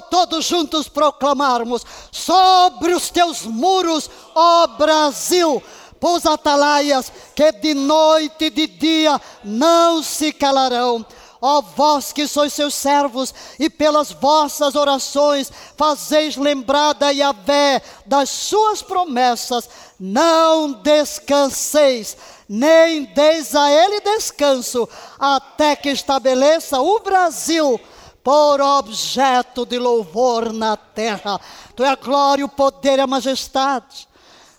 tal todos juntos proclamarmos: sobre os teus muros, ó Brasil, pôs atalaias que de noite e de dia não se calarão. Ó vós que sois seus servos, e pelas vossas orações fazeis lembrar da Yahvé das suas promessas, não descanseis, nem deis a ele descanso, até que estabeleça o Brasil por objeto de louvor na terra. Tu é a glória, o poder e a majestade.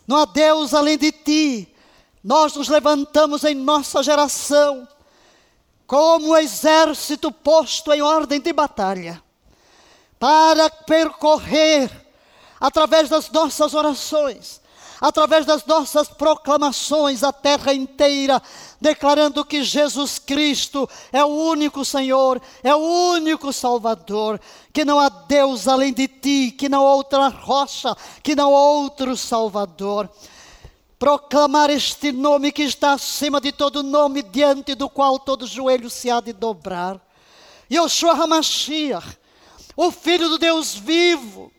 Não há Deus além de ti. Nós nos levantamos em nossa geração como exército posto em ordem de batalha, para percorrer, através das nossas orações, através das nossas proclamações, a terra inteira, declarando que Jesus Cristo é o único Senhor, é o único Salvador, que não há Deus além de ti, que não há outra rocha, que não há outro Salvador proclamar este nome que está acima de todo nome, diante do qual todo joelho se há de dobrar. Yoshua HaMashiach, o Filho do Deus vivo,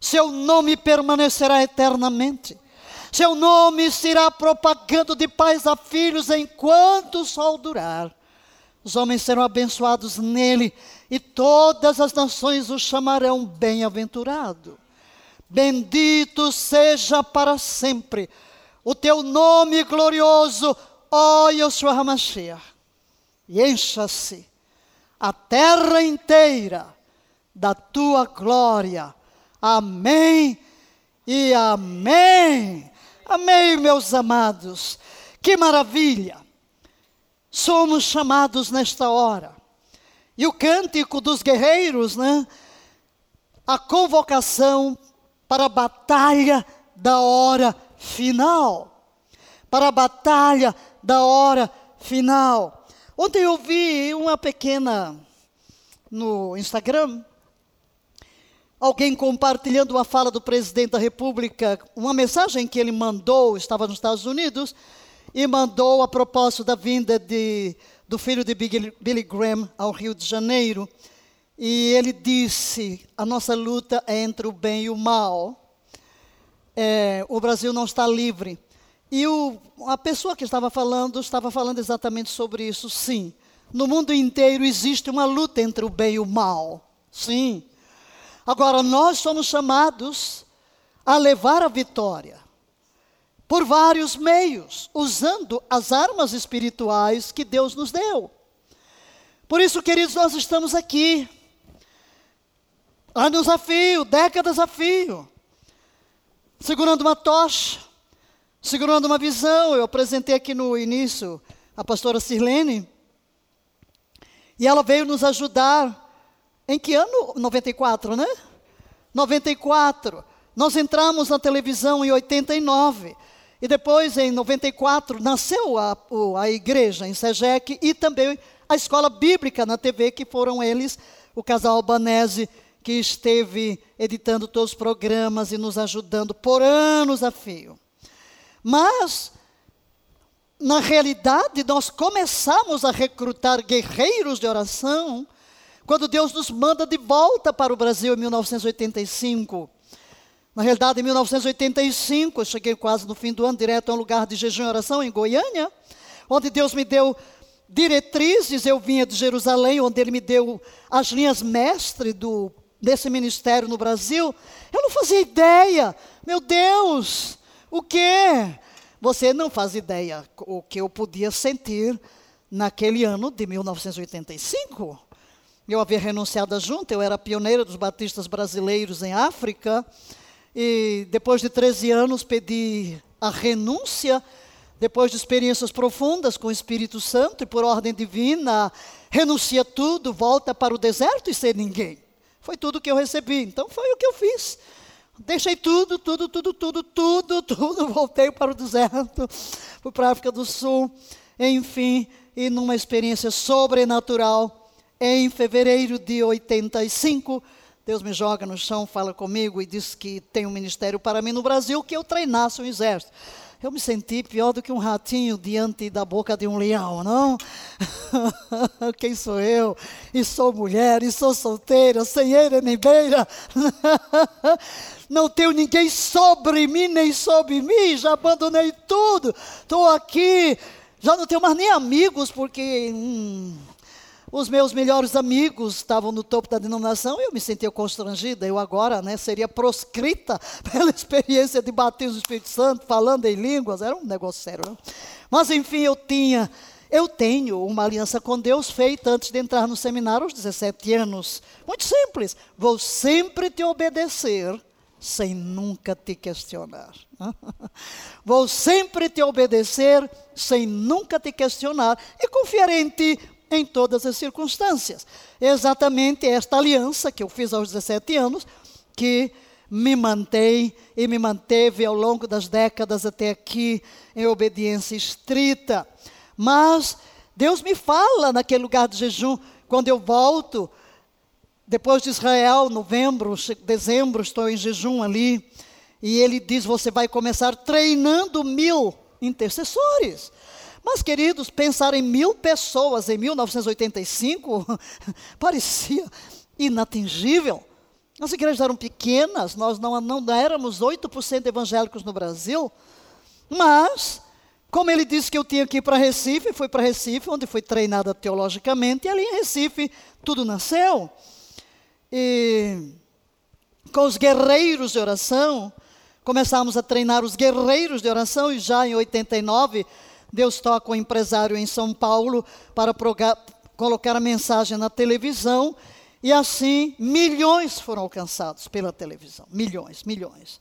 seu nome permanecerá eternamente. Seu nome se irá propagando de pais a filhos enquanto o sol durar. Os homens serão abençoados nele e todas as nações o chamarão bem-aventurado. Bendito seja para sempre o teu nome glorioso, ó Yeshua HaMashiach, e encha-se a terra inteira da tua glória. Amém e amém. Amém, meus amados. Que maravilha! Somos chamados nesta hora. E o cântico dos guerreiros, né? A convocação para a batalha da hora final, para a batalha da hora final. Ontem eu vi uma pequena no Instagram, alguém compartilhando uma fala do presidente da República, uma mensagem que ele mandou, estava nos Estados Unidos, e mandou a propósito da vinda de, do filho de Billy Graham ao Rio de Janeiro. E ele disse: a nossa luta é entre o bem e o mal é, o Brasil não está livre. E o, a pessoa que estava falando, estava falando exatamente sobre isso, sim. No mundo inteiro existe uma luta entre o bem e o mal, sim. Agora, nós somos chamados a levar a vitória por vários meios, usando as armas espirituais que Deus nos deu. Por isso, queridos, nós estamos aqui. Anos a fio, décadas a fio segurando uma tocha, segurando uma visão. Eu apresentei aqui no início a pastora Sirlene. E ela veio nos ajudar. Em que ano? 94, né? 94. Nós entramos na televisão em 89. E depois, em 94, nasceu a, a igreja em Segec e também a escola bíblica na TV, que foram eles, o casal albanese que esteve editando todos os programas e nos ajudando por anos a fio. Mas, na realidade, nós começamos a recrutar guerreiros de oração quando Deus nos manda de volta para o Brasil em 1985. Na realidade, em 1985, eu cheguei quase no fim do ano, direto a um lugar de jejum e oração em Goiânia, onde Deus me deu diretrizes. Eu vinha de Jerusalém, onde Ele me deu as linhas mestres do desse ministério no Brasil, eu não fazia ideia. Meu Deus, o quê? Você não faz ideia o que eu podia sentir naquele ano de 1985. Eu havia renunciado à junta, eu era pioneira dos batistas brasileiros em África, e depois de 13 anos pedi a renúncia, depois de experiências profundas com o Espírito Santo e por ordem divina, renuncia tudo, volta para o deserto e ser ninguém. Foi tudo que eu recebi. Então foi o que eu fiz. Deixei tudo, tudo, tudo, tudo, tudo, tudo. Voltei para o deserto, para a África do Sul. Enfim, e numa experiência sobrenatural, em fevereiro de 85, Deus me joga no chão, fala comigo e diz que tem um ministério para mim no Brasil, que eu treinasse um exército. Eu me senti pior do que um ratinho diante da boca de um leão, não? Quem sou eu? E sou mulher, e sou solteira, sem ele nem beira. Não tenho ninguém sobre mim, nem sobre mim, já abandonei tudo. Estou aqui, já não tenho mais nem amigos, porque hum, os meus melhores amigos estavam no topo da denominação e eu me sentia constrangida. Eu agora né, seria proscrita pela experiência de batismo do Espírito Santo, falando em línguas. Era um negócio sério. Né? Mas enfim, eu tinha, eu tenho uma aliança com Deus feita antes de entrar no seminário aos 17 anos. Muito simples. Vou sempre te obedecer sem nunca te questionar. Vou sempre te obedecer sem nunca te questionar e confiar em ti em todas as circunstâncias. exatamente esta aliança que eu fiz aos 17 anos que me mantém e me manteve ao longo das décadas até aqui em obediência estrita. Mas Deus me fala naquele lugar de jejum, quando eu volto, depois de Israel, novembro, dezembro, estou em jejum ali, e ele diz: Você vai começar treinando mil intercessores. Mas, queridos, pensar em mil pessoas em 1985 parecia inatingível. As igrejas eram pequenas, nós não, não éramos 8% evangélicos no Brasil, mas, como ele disse que eu tinha que ir para Recife, fui para Recife, onde fui treinada teologicamente, e ali em Recife tudo nasceu. E com os guerreiros de oração, começamos a treinar os guerreiros de oração, e já em 89 Deus toca o um empresário em São Paulo para colocar a mensagem na televisão e assim milhões foram alcançados pela televisão. Milhões, milhões.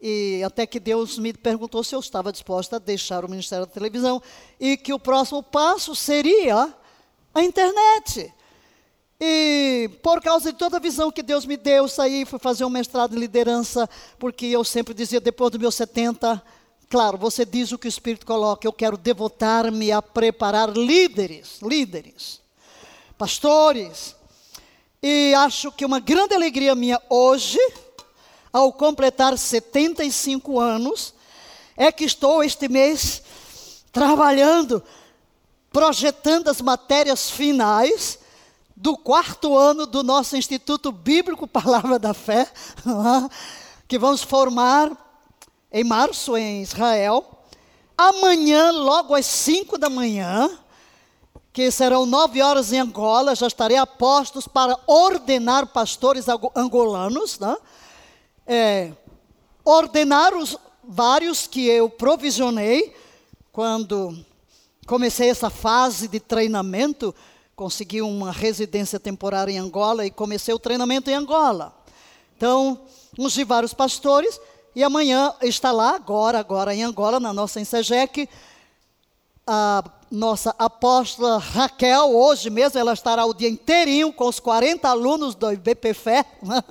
E até que Deus me perguntou se eu estava disposta a deixar o ministério da televisão e que o próximo passo seria a internet. E por causa de toda a visão que Deus me deu, saí, fui fazer um mestrado em liderança, porque eu sempre dizia, depois dos meus 70, Claro, você diz o que o Espírito coloca. Eu quero devotar-me a preparar líderes, líderes, pastores. E acho que uma grande alegria minha hoje, ao completar 75 anos, é que estou este mês trabalhando, projetando as matérias finais do quarto ano do nosso Instituto Bíblico Palavra da Fé, que vamos formar em março em Israel. Amanhã, logo às 5 da manhã, que serão nove horas em Angola, já estarei a postos para ordenar pastores angolanos, né? É, ordenar os vários que eu provisionei quando comecei essa fase de treinamento, consegui uma residência temporária em Angola e comecei o treinamento em Angola. Então, ungi vários pastores e amanhã está lá, agora, agora em Angola, na nossa Insegec, a nossa apóstola Raquel, hoje mesmo, ela estará o dia inteirinho com os 40 alunos do IBPFé, né?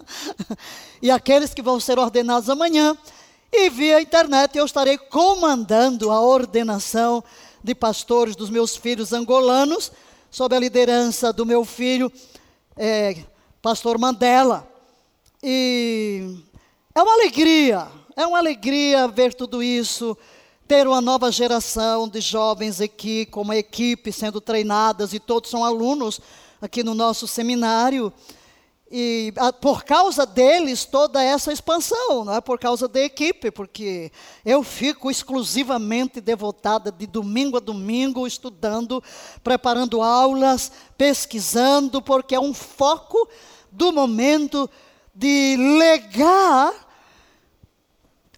e aqueles que vão ser ordenados amanhã. E via internet eu estarei comandando a ordenação de pastores dos meus filhos angolanos, sob a liderança do meu filho, é, pastor Mandela. E é uma alegria, é uma alegria ver tudo isso, ter uma nova geração de jovens aqui, com uma equipe sendo treinadas, e todos são alunos aqui no nosso seminário. E a, por causa deles, toda essa expansão, não é por causa da equipe, porque eu fico exclusivamente devotada de domingo a domingo, estudando, preparando aulas, pesquisando, porque é um foco do momento de legar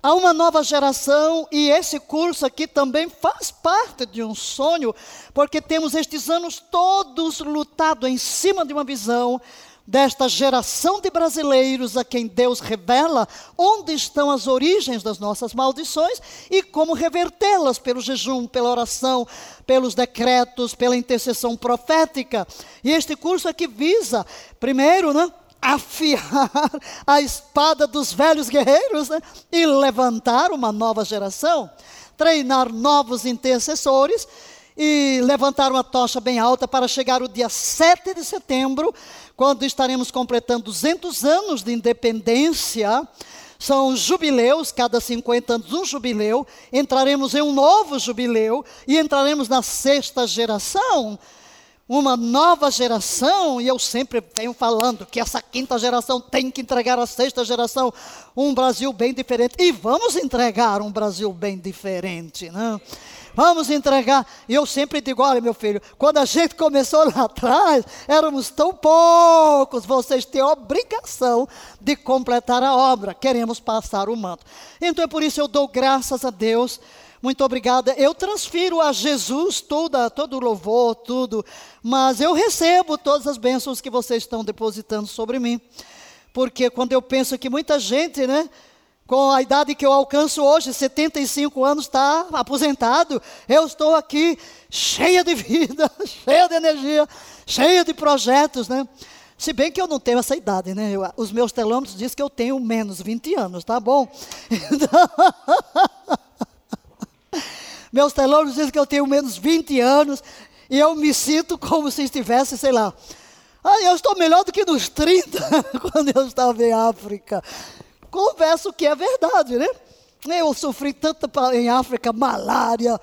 a uma nova geração, e esse curso aqui também faz parte de um sonho, porque temos estes anos todos lutado em cima de uma visão desta geração de brasileiros a quem Deus revela onde estão as origens das nossas maldições e como revertê-las pelo jejum, pela oração, pelos decretos, pela intercessão profética. E este curso aqui visa, primeiro, né, afiar a espada dos velhos guerreiros né? e levantar uma nova geração, treinar novos intercessores e levantar uma tocha bem alta para chegar o dia 7 de setembro, quando estaremos completando 200 anos de independência. São jubileus, cada 50 anos um jubileu. Entraremos em um novo jubileu e entraremos na sexta geração uma nova geração, e eu sempre venho falando que essa quinta geração tem que entregar à sexta geração um Brasil bem diferente. E vamos entregar um Brasil bem diferente, né? Vamos entregar. E eu sempre digo: olha, meu filho, quando a gente começou lá atrás, éramos tão poucos, vocês têm obrigação de completar a obra. Queremos passar o manto. Então é por isso eu dou graças a Deus muito obrigada. Eu transfiro a Jesus toda, todo o louvor, tudo, mas eu recebo todas as bênçãos que vocês estão depositando sobre mim. Porque quando eu penso que muita gente, né, com a idade que eu alcanço hoje, 75 anos, está aposentado, eu estou aqui cheia de vida, cheia de energia, cheia de projetos, né? Se bem que eu não tenho essa idade, né? Eu, os meus telômetros dizem que eu tenho menos 20 anos, tá bom? Então, Meus telões dizem que eu tenho menos 20 anos e eu me sinto como se estivesse, sei lá. Ah, eu estou melhor do que nos 30, quando eu estava em África. Converso que é verdade, né? Eu sofri tanto em África, malária,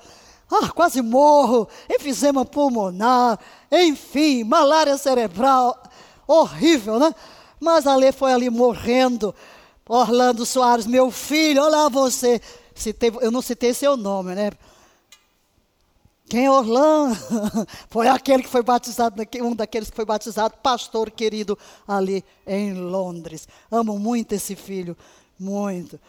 ah, quase morro, enfisema pulmonar, enfim, malária cerebral, horrível, né? Mas a Lê foi ali morrendo. Orlando Soares, meu filho, olha você. Citei, eu não citei seu nome, né? Quem é Orlando? Foi aquele que foi batizado, um daqueles que foi batizado, pastor querido ali em Londres. Amo muito esse filho, muito.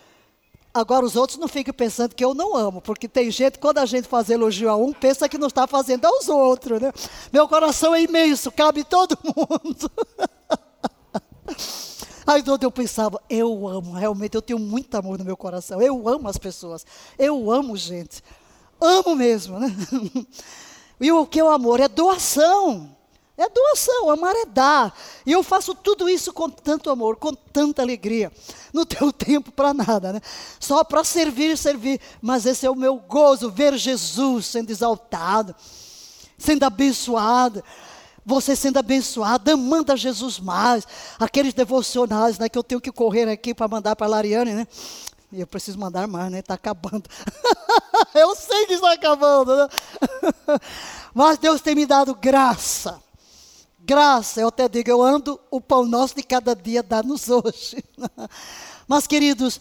Agora os outros não ficam pensando que eu não amo, porque tem gente, quando a gente faz elogio a um, pensa que não está fazendo aos outros, né? Meu coração é imenso, cabe todo mundo. Aí eu pensava, eu amo, realmente eu tenho muito amor no meu coração, eu amo as pessoas, eu amo gente. Amo mesmo, né? E o que é o amor? É doação. É doação, amar é dar. E eu faço tudo isso com tanto amor, com tanta alegria. Não tenho tempo para nada, né? Só para servir e servir. Mas esse é o meu gozo, ver Jesus sendo exaltado, sendo abençoado. Você sendo abençoado, amando a Jesus mais. Aqueles devocionais, né? Que eu tenho que correr aqui para mandar para a Lariane, né? E eu preciso mandar mais, né? Está acabando. eu sei que está acabando, né? Mas Deus tem me dado graça. Graça, eu até digo, eu ando, o pão nosso de cada dia dá-nos hoje. Mas, queridos,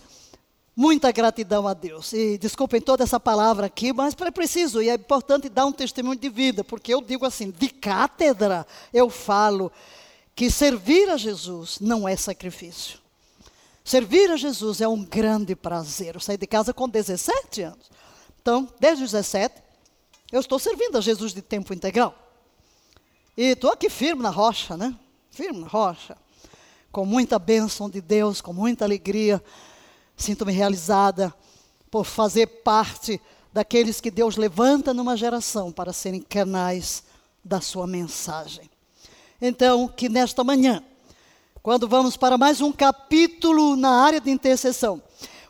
muita gratidão a Deus. E desculpem toda essa palavra aqui, mas é preciso, e é importante dar um testemunho de vida, porque eu digo assim, de cátedra, eu falo que servir a Jesus não é sacrifício. Servir a Jesus é um grande prazer. Eu saí de casa com 17 anos. Então, desde os 17, eu estou servindo a Jesus de tempo integral. E estou aqui firme na rocha, né? Firme na rocha. Com muita bênção de Deus, com muita alegria. Sinto-me realizada por fazer parte daqueles que Deus levanta numa geração para serem canais da sua mensagem. Então, que nesta manhã, quando vamos para mais um capítulo na área de intercessão.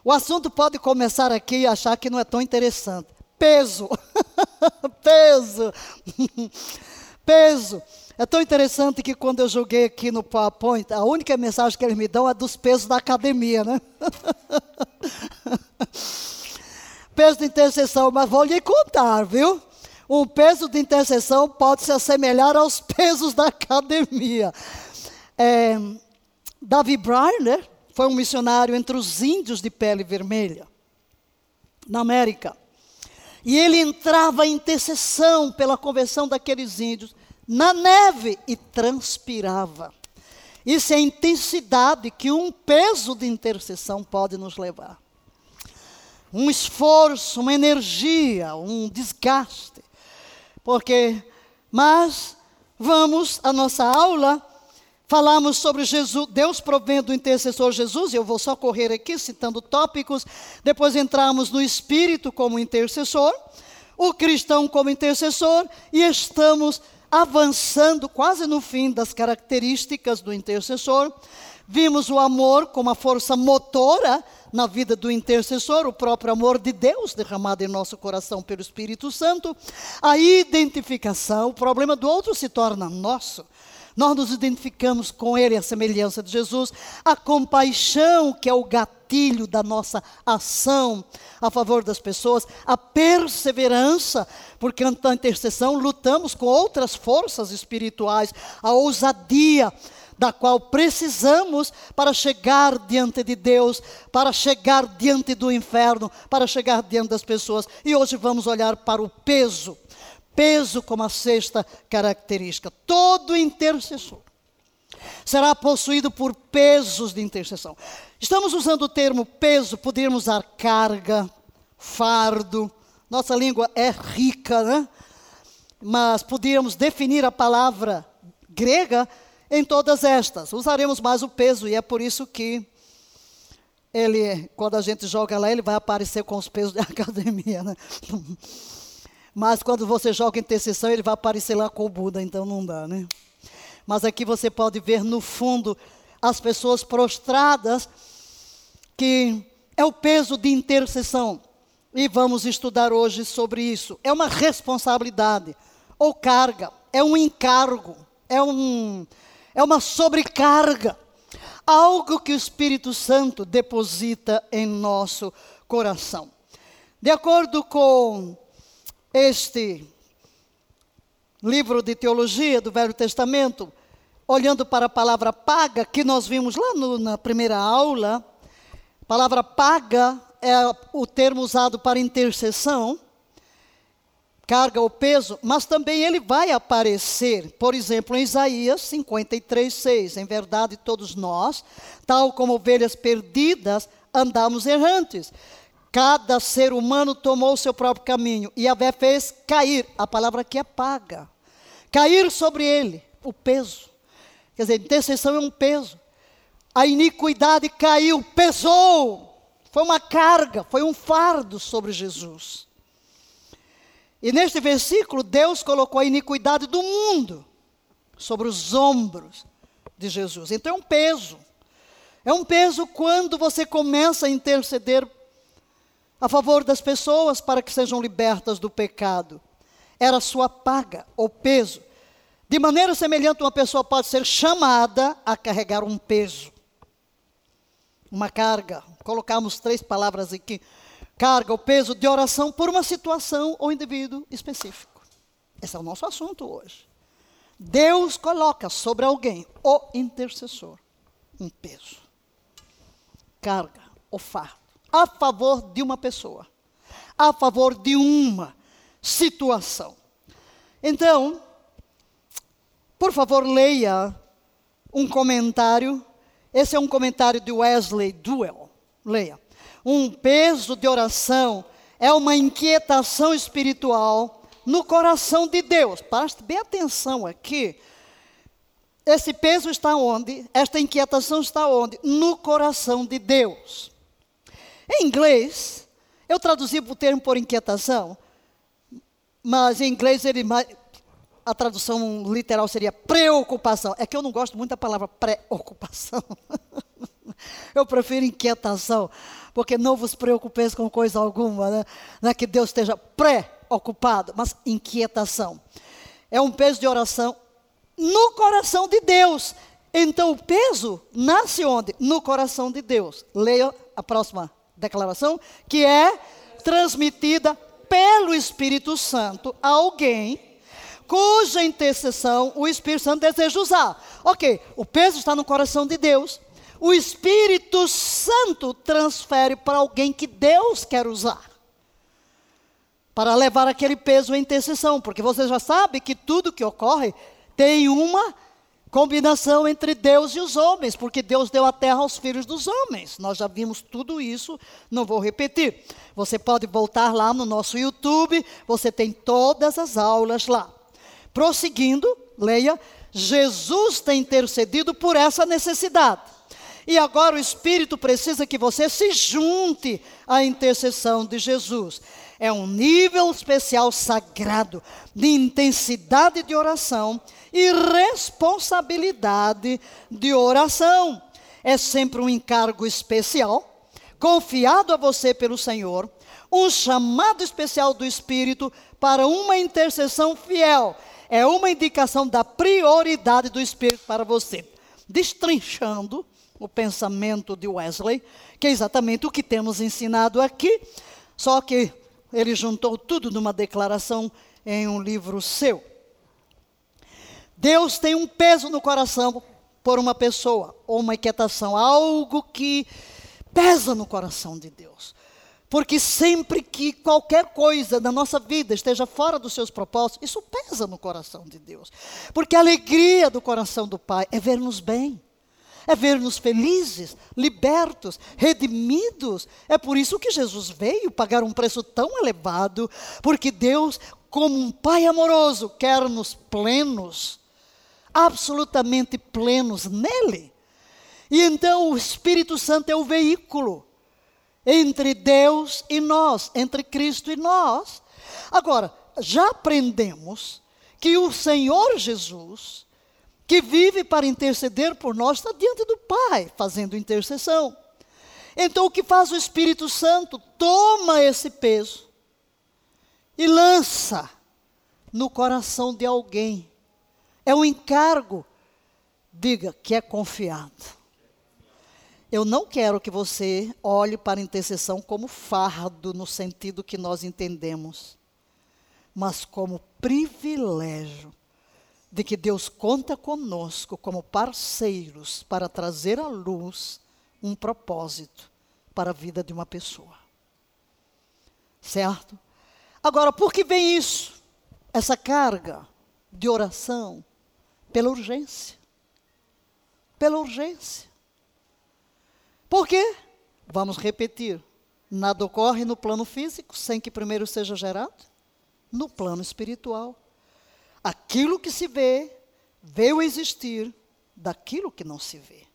O assunto pode começar aqui e achar que não é tão interessante. Peso. Peso. Peso. É tão interessante que quando eu joguei aqui no PowerPoint, a única mensagem que eles me dão é dos pesos da academia, né? peso de intercessão, mas vou lhe contar, viu? O peso de intercessão pode se assemelhar aos pesos da academia. É, Davi né, foi um missionário entre os índios de pele vermelha, na América. E ele entrava em intercessão pela conversão daqueles índios na neve e transpirava. Isso é a intensidade que um peso de intercessão pode nos levar. Um esforço, uma energia, um desgaste. Porque, mas, vamos à nossa aula Falamos sobre Jesus, Deus provendo o intercessor Jesus, eu vou só correr aqui citando tópicos. Depois entramos no Espírito como intercessor, o cristão como intercessor, e estamos avançando quase no fim das características do intercessor. Vimos o amor como a força motora na vida do intercessor, o próprio amor de Deus derramado em nosso coração pelo Espírito Santo. A identificação, o problema do outro se torna nosso. Nós nos identificamos com Ele, a semelhança de Jesus. A compaixão, que é o gatilho da nossa ação a favor das pessoas. A perseverança, porque na intercessão lutamos com outras forças espirituais. A ousadia, da qual precisamos para chegar diante de Deus, para chegar diante do inferno, para chegar diante das pessoas. E hoje vamos olhar para o peso peso como a sexta característica. Todo intercessor será possuído por pesos de intercessão. Estamos usando o termo peso, poderíamos usar carga, fardo. Nossa língua é rica, né? Mas podíamos definir a palavra grega em todas estas. Usaremos mais o peso e é por isso que ele, quando a gente joga lá, ele vai aparecer com os pesos da academia, né? Mas quando você joga intercessão, ele vai aparecer lá com o Buda, então não dá, né? Mas aqui você pode ver no fundo as pessoas prostradas, que é o peso de intercessão. E vamos estudar hoje sobre isso. É uma responsabilidade, ou carga, é um encargo, é, um, é uma sobrecarga. Algo que o Espírito Santo deposita em nosso coração. De acordo com este livro de teologia do Velho Testamento, olhando para a palavra paga, que nós vimos lá no, na primeira aula, a palavra paga é o termo usado para intercessão, carga ou peso, mas também ele vai aparecer, por exemplo, em Isaías 53, 6. Em verdade, todos nós, tal como ovelhas perdidas, andamos errantes. Cada ser humano tomou o seu próprio caminho e a fez cair, a palavra aqui é paga, cair sobre ele o peso. Quer dizer, intercessão é um peso. A iniquidade caiu, pesou, foi uma carga, foi um fardo sobre Jesus. E neste versículo, Deus colocou a iniquidade do mundo sobre os ombros de Jesus. Então é um peso. É um peso quando você começa a interceder a favor das pessoas para que sejam libertas do pecado. Era sua paga ou peso. De maneira semelhante, uma pessoa pode ser chamada a carregar um peso, uma carga. Colocamos três palavras aqui: carga, o peso de oração por uma situação ou indivíduo específico. Esse é o nosso assunto hoje. Deus coloca sobre alguém, o intercessor, um peso, carga, o fardo a favor de uma pessoa, a favor de uma situação. Então, por favor, leia um comentário. Esse é um comentário de Wesley Duell. Leia. Um peso de oração é uma inquietação espiritual no coração de Deus. Preste bem atenção aqui. Esse peso está onde? Esta inquietação está onde? No coração de Deus. Em inglês, eu traduzi o termo por inquietação, mas em inglês ele, a tradução literal seria preocupação. É que eu não gosto muito da palavra preocupação. eu prefiro inquietação, porque não vos preocupeis com coisa alguma, né? Não é que Deus esteja preocupado, mas inquietação. É um peso de oração no coração de Deus. Então o peso nasce onde? No coração de Deus. Leia a próxima declaração, que é transmitida pelo Espírito Santo a alguém cuja intercessão o Espírito Santo deseja usar. Ok, o peso está no coração de Deus. O Espírito Santo transfere para alguém que Deus quer usar. Para levar aquele peso à intercessão, porque você já sabe que tudo que ocorre tem uma combinação entre Deus e os homens, porque Deus deu a terra aos filhos dos homens. Nós já vimos tudo isso, não vou repetir. Você pode voltar lá no nosso YouTube, você tem todas as aulas lá. Prosseguindo, leia: Jesus tem intercedido por essa necessidade. E agora o Espírito precisa que você se junte à intercessão de Jesus. É um nível especial sagrado de intensidade de oração e responsabilidade de oração. É sempre um encargo especial, confiado a você pelo Senhor, um chamado especial do Espírito para uma intercessão fiel. é uma indicação da prioridade do Espírito para você. Destrinchando o pensamento de Wesley, que é exatamente o que temos ensinado aqui, só que ele juntou tudo numa declaração em um livro seu. Deus tem um peso no coração por uma pessoa, ou uma inquietação, algo que pesa no coração de Deus. Porque sempre que qualquer coisa da nossa vida esteja fora dos seus propósitos, isso pesa no coração de Deus. Porque a alegria do coração do Pai é ver-nos bem, é ver-nos felizes, libertos, redimidos. É por isso que Jesus veio pagar um preço tão elevado, porque Deus, como um Pai amoroso, quer-nos plenos absolutamente plenos nele. E então o Espírito Santo é o veículo entre Deus e nós, entre Cristo e nós. Agora, já aprendemos que o Senhor Jesus, que vive para interceder por nós, está diante do Pai, fazendo intercessão. Então, o que faz o Espírito Santo? Toma esse peso e lança no coração de alguém é um encargo, diga que é confiado. Eu não quero que você olhe para a intercessão como fardo, no sentido que nós entendemos, mas como privilégio de que Deus conta conosco como parceiros para trazer à luz um propósito para a vida de uma pessoa. Certo? Agora, por que vem isso? Essa carga de oração, pela urgência. Pela urgência. Por quê? Vamos repetir. Nada ocorre no plano físico sem que primeiro seja gerado no plano espiritual. Aquilo que se vê veio existir daquilo que não se vê.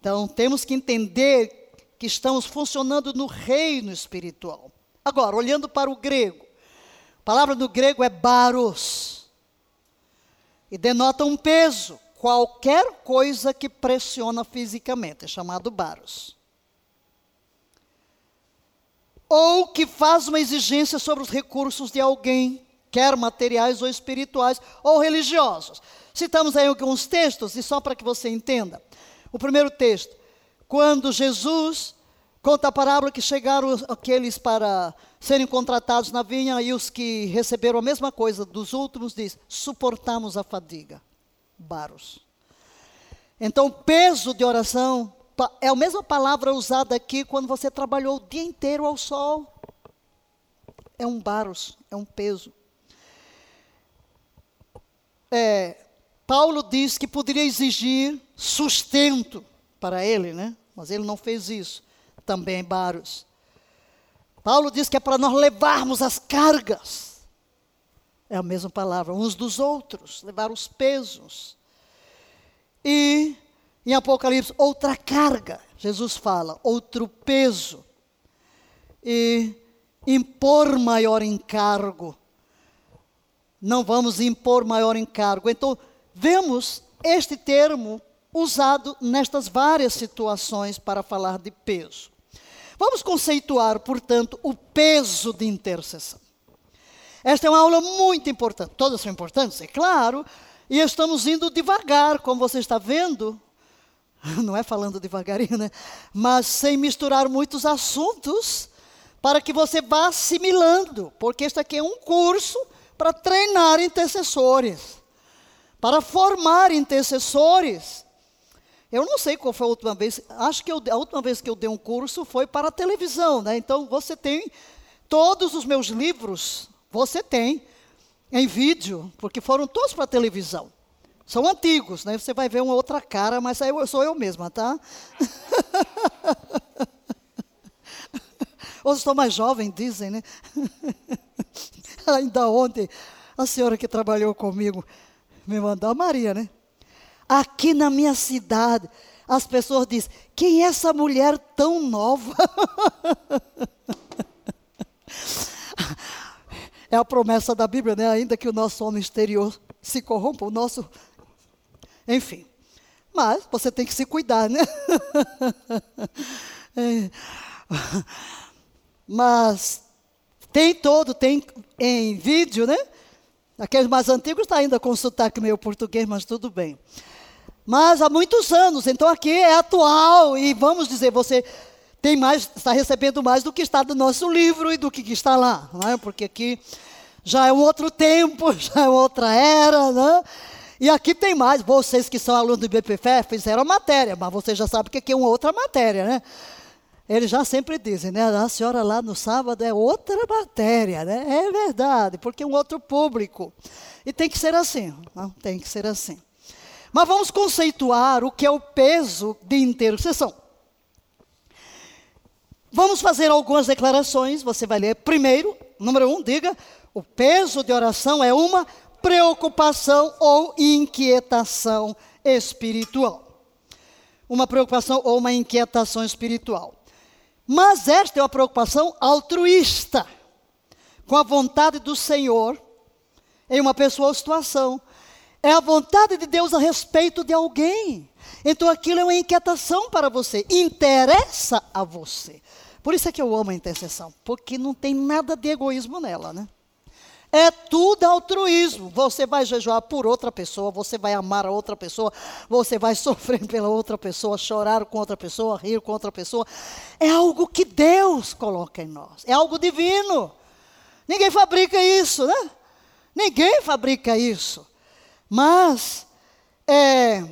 Então temos que entender que estamos funcionando no reino espiritual. Agora, olhando para o grego, a palavra do grego é baros e denota um peso, qualquer coisa que pressiona fisicamente, é chamado baros. Ou que faz uma exigência sobre os recursos de alguém, quer materiais ou espirituais, ou religiosos. Citamos aí alguns textos, e só para que você entenda. O primeiro texto, quando Jesus conta a parábola que chegaram aqueles para serem contratados na vinha e os que receberam a mesma coisa dos últimos diz: suportamos a fadiga. Baros. Então, peso de oração é a mesma palavra usada aqui quando você trabalhou o dia inteiro ao sol. É um baros, é um peso. É, Paulo diz que poderia exigir sustento para ele, né? Mas ele não fez isso. Também baros. Paulo diz que é para nós levarmos as cargas. É a mesma palavra, uns dos outros, levar os pesos. E em Apocalipse, outra carga. Jesus fala, outro peso. E impor maior encargo. Não vamos impor maior encargo. Então, vemos este termo usado nestas várias situações para falar de peso. Vamos conceituar, portanto, o peso de intercessão. Esta é uma aula muito importante. Todas são importantes, é claro, e estamos indo devagar, como você está vendo. Não é falando devagarinho, né? Mas sem misturar muitos assuntos, para que você vá assimilando, porque este aqui é um curso para treinar intercessores, para formar intercessores eu não sei qual foi a última vez, acho que eu, a última vez que eu dei um curso foi para a televisão, né? Então você tem todos os meus livros, você tem em vídeo, porque foram todos para a televisão. São antigos, né? Você vai ver uma outra cara, mas aí eu, sou eu mesma, tá? Ou estou mais jovem, dizem, né? Ainda ontem, a senhora que trabalhou comigo me mandou, a Maria, né? Aqui na minha cidade, as pessoas dizem: quem é essa mulher tão nova? é a promessa da Bíblia, né? Ainda que o nosso homem exterior se corrompa, o nosso. Enfim. Mas você tem que se cuidar, né? É. Mas tem todo, tem em vídeo, né? Aqueles mais antigos estão tá ainda com sotaque meio português, mas tudo bem. Mas há muitos anos, então aqui é atual e vamos dizer, você tem mais, está recebendo mais do que está do nosso livro e do que está lá, não é? Porque aqui já é um outro tempo, já é outra era, né? E aqui tem mais, vocês que são alunos do BPFE fizeram a matéria, mas você já sabe que aqui é uma outra matéria, né? Eles já sempre dizem, né? A senhora lá no sábado é outra matéria, né? É verdade, porque é um outro público. E tem que ser assim, não? tem que ser assim. Mas vamos conceituar o que é o peso de intercessão. Vamos fazer algumas declarações, você vai ler primeiro, número um, diga, o peso de oração é uma preocupação ou inquietação espiritual. Uma preocupação ou uma inquietação espiritual. Mas esta é uma preocupação altruísta, com a vontade do Senhor em uma pessoa ou situação. É a vontade de Deus a respeito de alguém. Então aquilo é uma inquietação para você, interessa a você. Por isso é que eu amo a intercessão, porque não tem nada de egoísmo nela, né? É tudo altruísmo. Você vai jejuar por outra pessoa, você vai amar a outra pessoa, você vai sofrer pela outra pessoa, chorar com outra pessoa, rir com outra pessoa. É algo que Deus coloca em nós, é algo divino. Ninguém fabrica isso, né? Ninguém fabrica isso. Mas é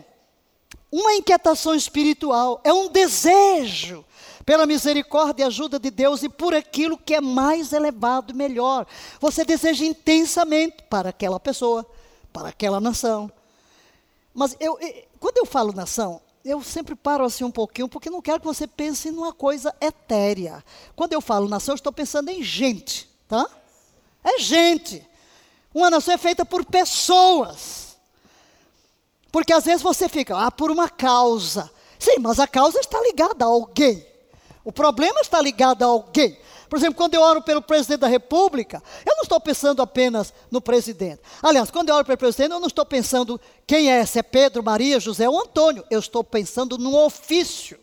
uma inquietação espiritual, é um desejo pela misericórdia e ajuda de Deus e por aquilo que é mais elevado e melhor. Você deseja intensamente para aquela pessoa, para aquela nação. Mas eu, quando eu falo nação, eu sempre paro assim um pouquinho, porque não quero que você pense numa coisa etérea. Quando eu falo nação, eu estou pensando em gente, tá? É gente. Uma nação é feita por pessoas. Porque às vezes você fica, ah, por uma causa. Sim, mas a causa está ligada a alguém. O problema está ligado a alguém. Por exemplo, quando eu oro pelo presidente da República, eu não estou pensando apenas no presidente. Aliás, quando eu oro pelo presidente, eu não estou pensando quem é, se é Pedro, Maria, José ou Antônio. Eu estou pensando num ofício,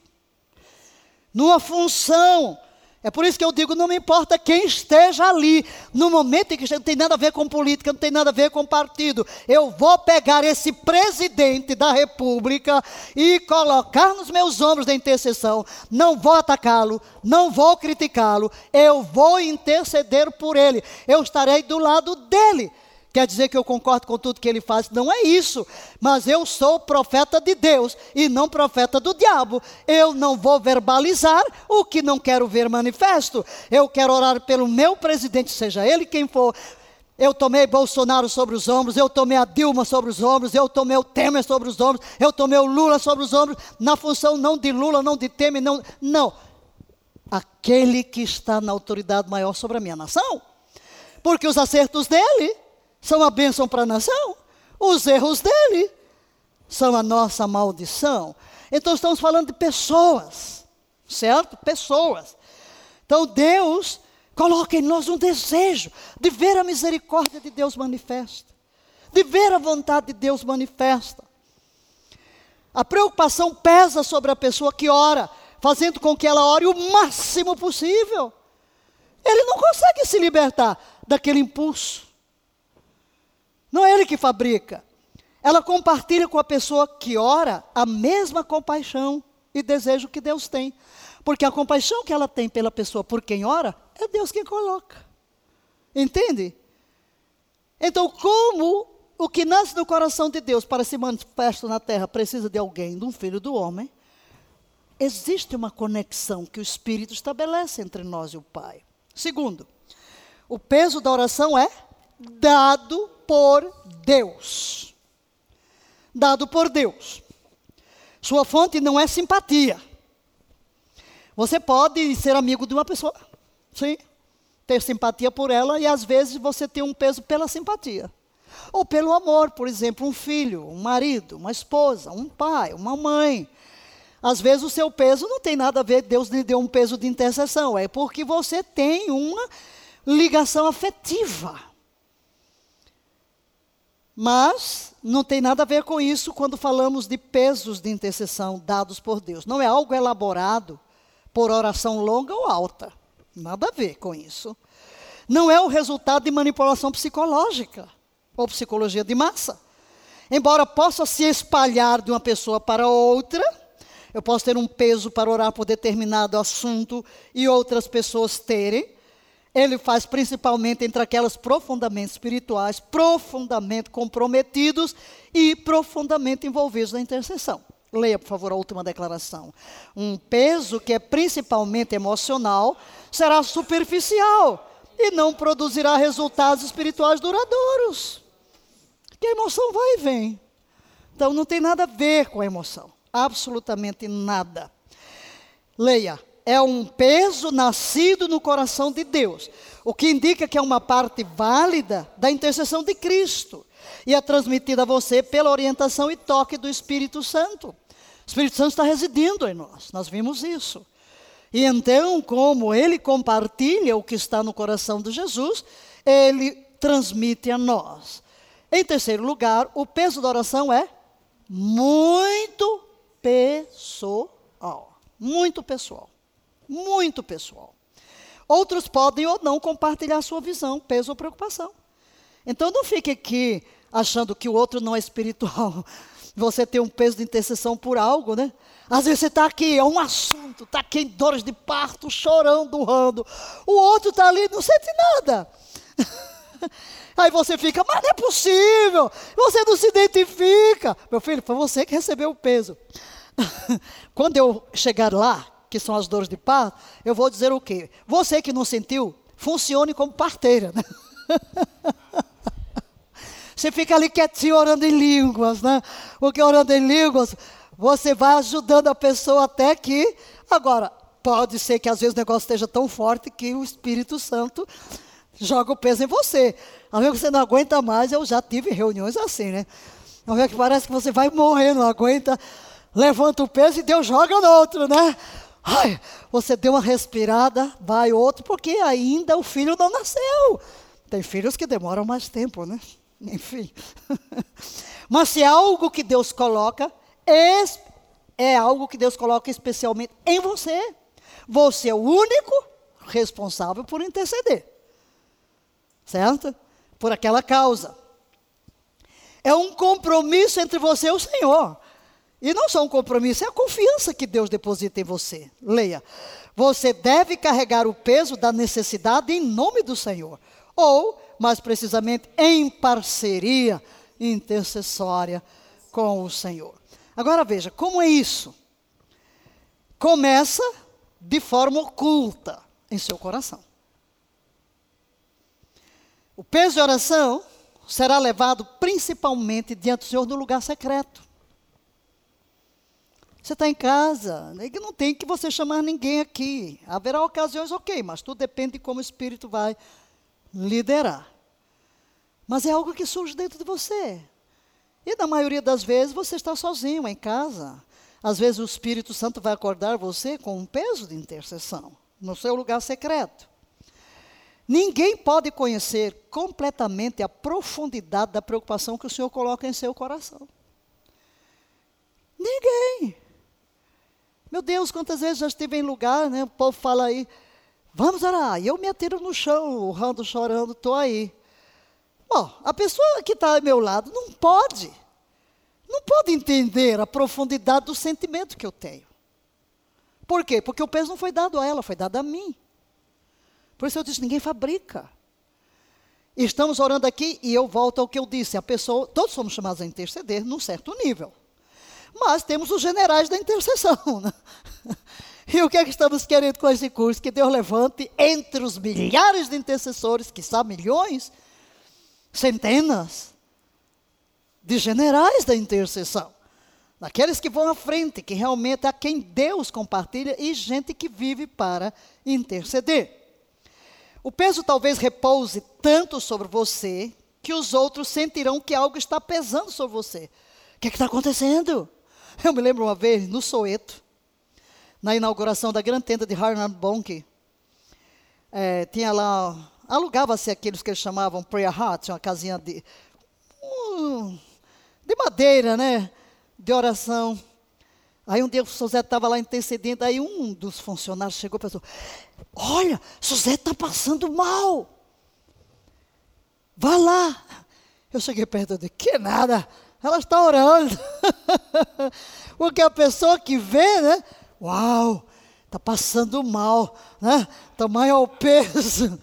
numa função, é por isso que eu digo, não me importa quem esteja ali, no momento em que não tem nada a ver com política, não tem nada a ver com partido. Eu vou pegar esse presidente da república e colocar nos meus ombros da intercessão. Não vou atacá-lo, não vou criticá-lo, eu vou interceder por ele. Eu estarei do lado dele quer dizer que eu concordo com tudo que ele faz. Não é isso. Mas eu sou profeta de Deus e não profeta do diabo. Eu não vou verbalizar o que não quero ver manifesto. Eu quero orar pelo meu presidente, seja ele quem for. Eu tomei Bolsonaro sobre os ombros, eu tomei a Dilma sobre os ombros, eu tomei o Temer sobre os ombros, eu tomei o Lula sobre os ombros, na função não de Lula, não de Temer, não. Não. Aquele que está na autoridade maior sobre a minha nação. Porque os acertos dele são a bênção para a nação. Os erros dele são a nossa maldição. Então estamos falando de pessoas, certo? Pessoas. Então Deus coloca em nós um desejo de ver a misericórdia de Deus manifesta, de ver a vontade de Deus manifesta. A preocupação pesa sobre a pessoa que ora, fazendo com que ela ore o máximo possível. Ele não consegue se libertar daquele impulso. Não é ele que fabrica. Ela compartilha com a pessoa que ora a mesma compaixão e desejo que Deus tem. Porque a compaixão que ela tem pela pessoa por quem ora, é Deus quem coloca. Entende? Então, como o que nasce no coração de Deus para se manifestar na terra precisa de alguém, de um filho do homem, existe uma conexão que o Espírito estabelece entre nós e o Pai. Segundo, o peso da oração é dado por Deus. Dado por Deus. Sua fonte não é simpatia. Você pode ser amigo de uma pessoa, sim, ter simpatia por ela e às vezes você tem um peso pela simpatia. Ou pelo amor, por exemplo, um filho, um marido, uma esposa, um pai, uma mãe. Às vezes o seu peso não tem nada a ver, Deus lhe deu um peso de intercessão, é porque você tem uma ligação afetiva. Mas não tem nada a ver com isso quando falamos de pesos de intercessão dados por Deus. Não é algo elaborado por oração longa ou alta. Nada a ver com isso. Não é o resultado de manipulação psicológica. ou psicologia de massa. Embora possa se espalhar de uma pessoa para outra, eu posso ter um peso para orar por determinado assunto e outras pessoas terem. Ele faz principalmente entre aquelas profundamente espirituais, profundamente comprometidos e profundamente envolvidos na intercessão. Leia, por favor, a última declaração. Um peso que é principalmente emocional será superficial e não produzirá resultados espirituais duradouros. Que a emoção vai e vem. Então não tem nada a ver com a emoção. Absolutamente nada. Leia. É um peso nascido no coração de Deus, o que indica que é uma parte válida da intercessão de Cristo e é transmitida a você pela orientação e toque do Espírito Santo. O Espírito Santo está residindo em nós, nós vimos isso. E então, como ele compartilha o que está no coração de Jesus, ele transmite a nós. Em terceiro lugar, o peso da oração é muito pessoal. Muito pessoal. Muito pessoal. Outros podem ou não compartilhar sua visão, peso ou preocupação. Então não fique aqui achando que o outro não é espiritual. Você tem um peso de intercessão por algo, né? Às vezes você está aqui, é um assunto, está aqui em dores de parto, chorando, urrando. O outro está ali, não sente nada. Aí você fica, mas não é possível, você não se identifica. Meu filho, foi você que recebeu o peso. Quando eu chegar lá, que são as dores de parto, eu vou dizer o quê? Você que não sentiu, funcione como parteira. Né? Você fica ali quietinho orando em línguas, né? Porque orando em línguas, você vai ajudando a pessoa até que. Agora, pode ser que às vezes o negócio esteja tão forte que o Espírito Santo joga o peso em você. Às vezes você não aguenta mais, eu já tive reuniões assim, né? Às vezes parece que você vai morrer, não aguenta, levanta o peso e Deus joga no outro, né? Ai, você deu uma respirada, vai outro, porque ainda o filho não nasceu. Tem filhos que demoram mais tempo, né? Enfim. Mas se é algo que Deus coloca, é algo que Deus coloca especialmente em você. Você é o único responsável por interceder. Certo? Por aquela causa. É um compromisso entre você e o Senhor. E não só um compromisso, é a confiança que Deus deposita em você. Leia. Você deve carregar o peso da necessidade em nome do Senhor. Ou, mais precisamente, em parceria intercessória com o Senhor. Agora veja, como é isso? Começa de forma oculta em seu coração. O peso de oração será levado principalmente diante do Senhor no lugar secreto. Você está em casa, né, não tem que você chamar ninguém aqui. Haverá ocasiões, ok, mas tudo depende de como o Espírito vai liderar. Mas é algo que surge dentro de você. E na maioria das vezes você está sozinho em casa. Às vezes o Espírito Santo vai acordar você com um peso de intercessão no seu lugar secreto. Ninguém pode conhecer completamente a profundidade da preocupação que o Senhor coloca em seu coração. Ninguém. Meu Deus, quantas vezes já estive em lugar, né? O povo fala aí, vamos orar. E eu me atiro no chão, urrando, chorando, estou aí. Bom, a pessoa que está ao meu lado não pode, não pode entender a profundidade do sentimento que eu tenho. Por quê? Porque o peso não foi dado a ela, foi dado a mim. Por isso eu disse: ninguém fabrica. Estamos orando aqui e eu volto ao que eu disse: a pessoa, todos somos chamados a interceder num certo nível. Mas temos os generais da intercessão. Né? E o que é que estamos querendo com esse curso? Que Deus levante entre os milhares de intercessores, que são milhões, centenas de generais da intercessão. Daqueles que vão à frente, que realmente é a quem Deus compartilha, e gente que vive para interceder. O peso talvez repouse tanto sobre você que os outros sentirão que algo está pesando sobre você. O que é está acontecendo? Eu me lembro uma vez, no Soeto, na inauguração da grande tenda de Harnan Bonk, é, tinha lá alugava-se aqueles que eles chamavam prayer hut, uma casinha de, de madeira, né? De oração. Aí um dia o José estava lá intercedendo, aí um dos funcionários chegou e pensou, olha, José está passando mal. Vá lá. Eu cheguei perto de que nada, ela está orando. Porque a pessoa que vê, né? Uau, está passando mal, né? Tamanho ao peso.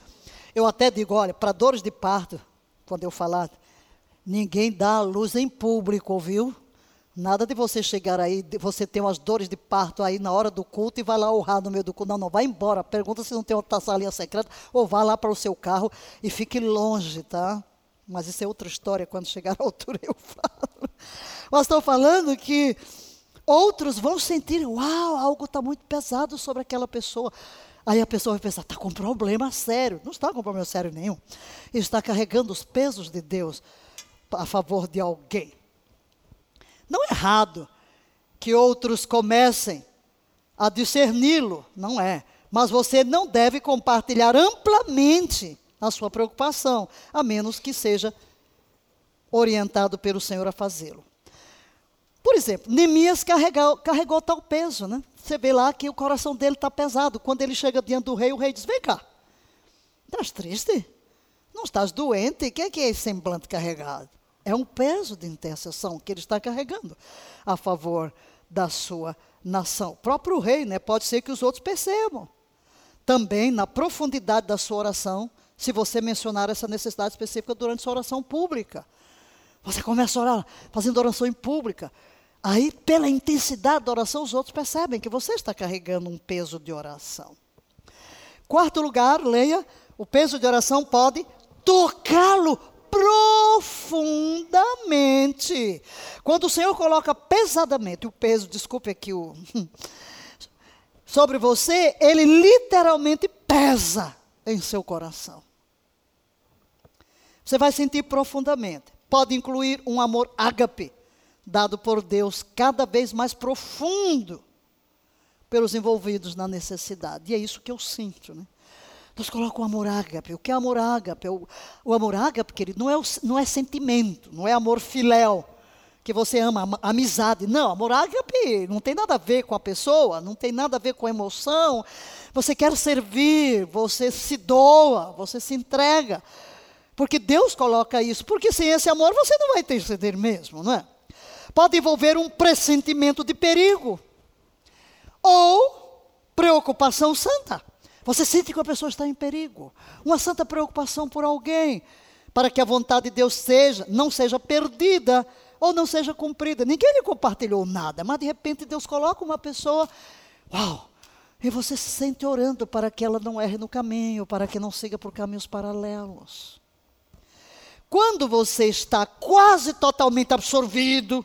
Eu até digo, olha, para dores de parto, quando eu falar, ninguém dá a luz em público, viu? Nada de você chegar aí, você ter umas dores de parto aí na hora do culto e vai lá honrar no meio do culto. Não, não, vai embora. Pergunta se não tem outra salinha secreta ou vá lá para o seu carro e fique longe, tá? Mas isso é outra história, quando chegar a altura eu falo. Mas estou falando que outros vão sentir, uau, algo está muito pesado sobre aquela pessoa. Aí a pessoa vai pensar, está com problema sério. Não está com problema sério nenhum. Está carregando os pesos de Deus a favor de alguém. Não é errado que outros comecem a discerni-lo, não é. Mas você não deve compartilhar amplamente a sua preocupação, a menos que seja orientado pelo Senhor a fazê-lo. Por exemplo, Neemias carregou, carregou tal peso, né? Você vê lá que o coração dele está pesado. Quando ele chega diante do rei, o rei diz: Vem cá, estás triste? Não estás doente? O que é, que é esse semblante carregado? É um peso de intercessão que ele está carregando a favor da sua nação. O próprio rei, né? Pode ser que os outros percebam. Também na profundidade da sua oração, se você mencionar essa necessidade específica durante sua oração pública. Você começa a orar fazendo oração em pública. Aí, pela intensidade da oração, os outros percebem que você está carregando um peso de oração. Quarto lugar, leia: o peso de oração pode tocá-lo profundamente. Quando o Senhor coloca pesadamente o peso, desculpe aqui o sobre você, ele literalmente pesa em seu coração. Você vai sentir profundamente. Pode incluir um amor ágape, dado por Deus cada vez mais profundo pelos envolvidos na necessidade. E é isso que eu sinto, né? Deus coloca o amor ágape. O que é amor ágape? O, o amor ágape, querido, não é, o, não é sentimento, não é amor filéu, que você ama, amizade. Não, amor ágape não tem nada a ver com a pessoa, não tem nada a ver com a emoção. Você quer servir, você se doa, você se entrega. Porque Deus coloca isso. Porque sem esse amor você não vai interceder mesmo, não é? Pode envolver um pressentimento de perigo ou preocupação santa. Você sente que a pessoa está em perigo. Uma santa preocupação por alguém, para que a vontade de Deus seja, não seja perdida ou não seja cumprida. Ninguém lhe compartilhou nada, mas de repente Deus coloca uma pessoa, uau, e você se sente orando para que ela não erre no caminho, para que não siga por caminhos paralelos. Quando você está quase totalmente absorvido,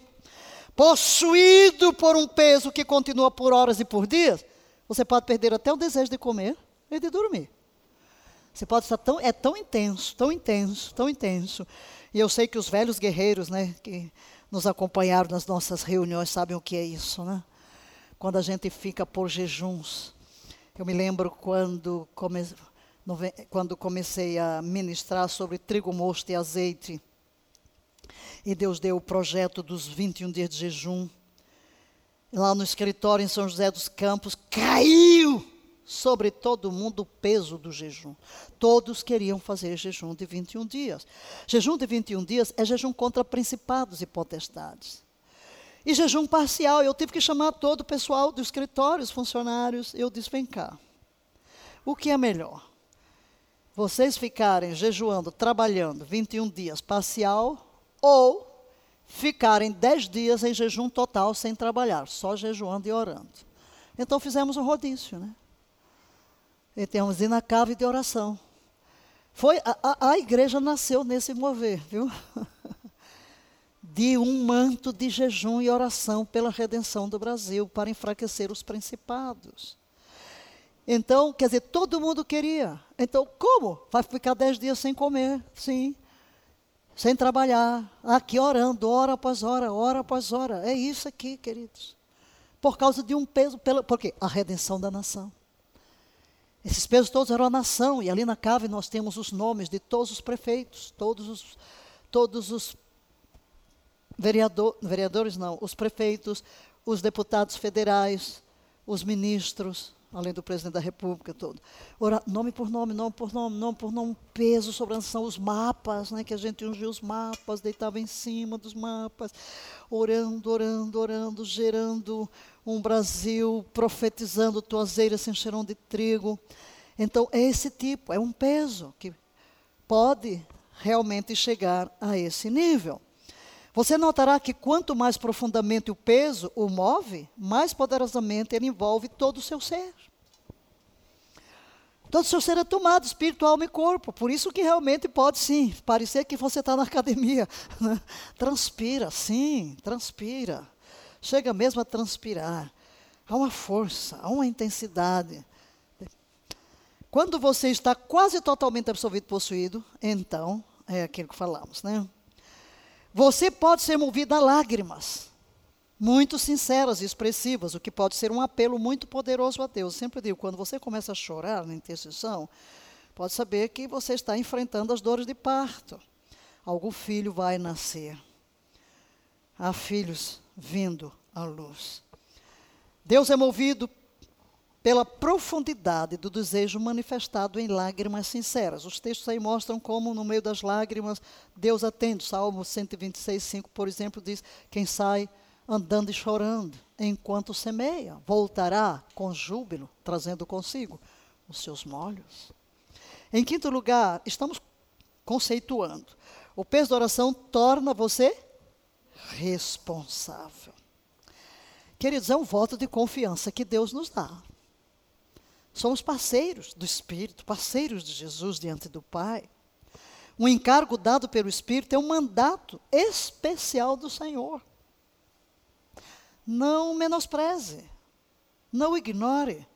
possuído por um peso que continua por horas e por dias, você pode perder até o desejo de comer e de dormir. Você pode estar tão, é tão intenso, tão intenso, tão intenso. E eu sei que os velhos guerreiros, né, que nos acompanharam nas nossas reuniões, sabem o que é isso, né? Quando a gente fica por jejuns. Eu me lembro quando, come, quando comecei a ministrar sobre trigo mosto e azeite. E Deus deu o projeto dos 21 dias de jejum. Lá no escritório em São José dos Campos, caiu sobre todo mundo o peso do jejum. Todos queriam fazer jejum de 21 dias. Jejum de 21 dias é jejum contra principados e potestades. E jejum parcial, eu tive que chamar todo o pessoal do escritório, os funcionários, eu disse: vem cá. O que é melhor? Vocês ficarem jejuando, trabalhando 21 dias parcial ou ficarem 10 dias em jejum total sem trabalhar, só jejuando e orando. Então fizemos um rodízio, né? E temos ir na cave de oração. Foi, a, a, a igreja nasceu nesse mover, viu? de um manto de jejum e oração pela redenção do Brasil, para enfraquecer os principados. Então, quer dizer, todo mundo queria. Então, como? Vai ficar dez dias sem comer, sim. Sem trabalhar, aqui orando, hora após hora, hora após hora. É isso aqui, queridos. Por causa de um peso, pela, por quê? A redenção da nação. Esses pesos todos eram a nação, e ali na cave nós temos os nomes de todos os prefeitos, todos os, todos os vereador, vereadores, não, os prefeitos, os deputados federais, os ministros, além do presidente da República todo. Ora, nome por nome, nome por nome, nome por nome, peso sobre a nação, os mapas, né, que a gente ungiu os mapas, deitava em cima dos mapas, orando, orando, orando, gerando um Brasil, profetizando, toazeiras se encherão de trigo. Então, é esse tipo, é um peso que pode realmente chegar a esse nível. Você notará que quanto mais profundamente o peso o move, mais poderosamente ele envolve todo o seu ser. Todo o seu ser é tomado, espírito, alma e corpo. Por isso que realmente pode sim parecer que você está na academia. Né? Transpira, sim, transpira. Chega mesmo a transpirar. Há uma força, há uma intensidade. Quando você está quase totalmente absorvido, possuído, então é aquilo que falamos, né? Você pode ser movido a lágrimas, muito sinceras e expressivas, o que pode ser um apelo muito poderoso a Deus. Eu sempre digo, quando você começa a chorar na intercessão, pode saber que você está enfrentando as dores de parto. Algum filho vai nascer. Há filhos vindo à luz. Deus é movido pela profundidade do desejo manifestado em lágrimas sinceras. Os textos aí mostram como, no meio das lágrimas, Deus atende. Salmo 126, 5, por exemplo, diz: Quem sai andando e chorando enquanto semeia, voltará com júbilo, trazendo consigo os seus molhos. Em quinto lugar, estamos conceituando. O peso da oração torna você responsável. Queridos, é um voto de confiança que Deus nos dá. Somos parceiros do Espírito, parceiros de Jesus diante do Pai. Um encargo dado pelo Espírito é um mandato especial do Senhor. Não menospreze, não ignore.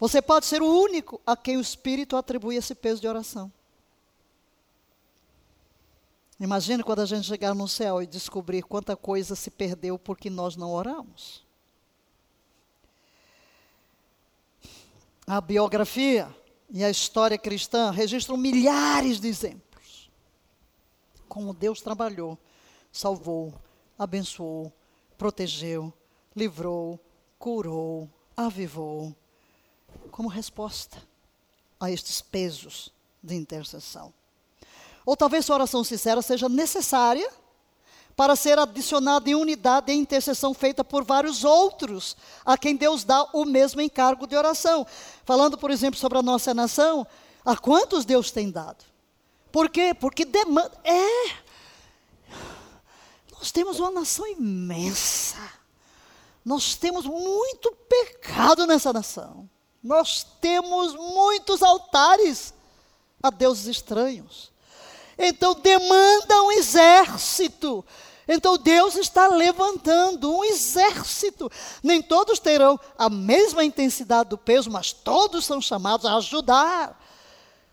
Você pode ser o único a quem o Espírito atribui esse peso de oração. Imagine quando a gente chegar no céu e descobrir quanta coisa se perdeu porque nós não oramos. A biografia e a história cristã registram milhares de exemplos. Como Deus trabalhou, salvou, abençoou, protegeu, livrou, curou, avivou, como resposta a estes pesos de intercessão. Ou talvez sua oração sincera seja necessária para ser adicionada em unidade em intercessão feita por vários outros, a quem Deus dá o mesmo encargo de oração. Falando, por exemplo, sobre a nossa nação, a quantos Deus tem dado? Por quê? Porque demanda. É. Nós temos uma nação imensa. Nós temos muito pecado nessa nação. Nós temos muitos altares a deuses estranhos. Então demanda um exército. Então Deus está levantando um exército. Nem todos terão a mesma intensidade do peso, mas todos são chamados a ajudar,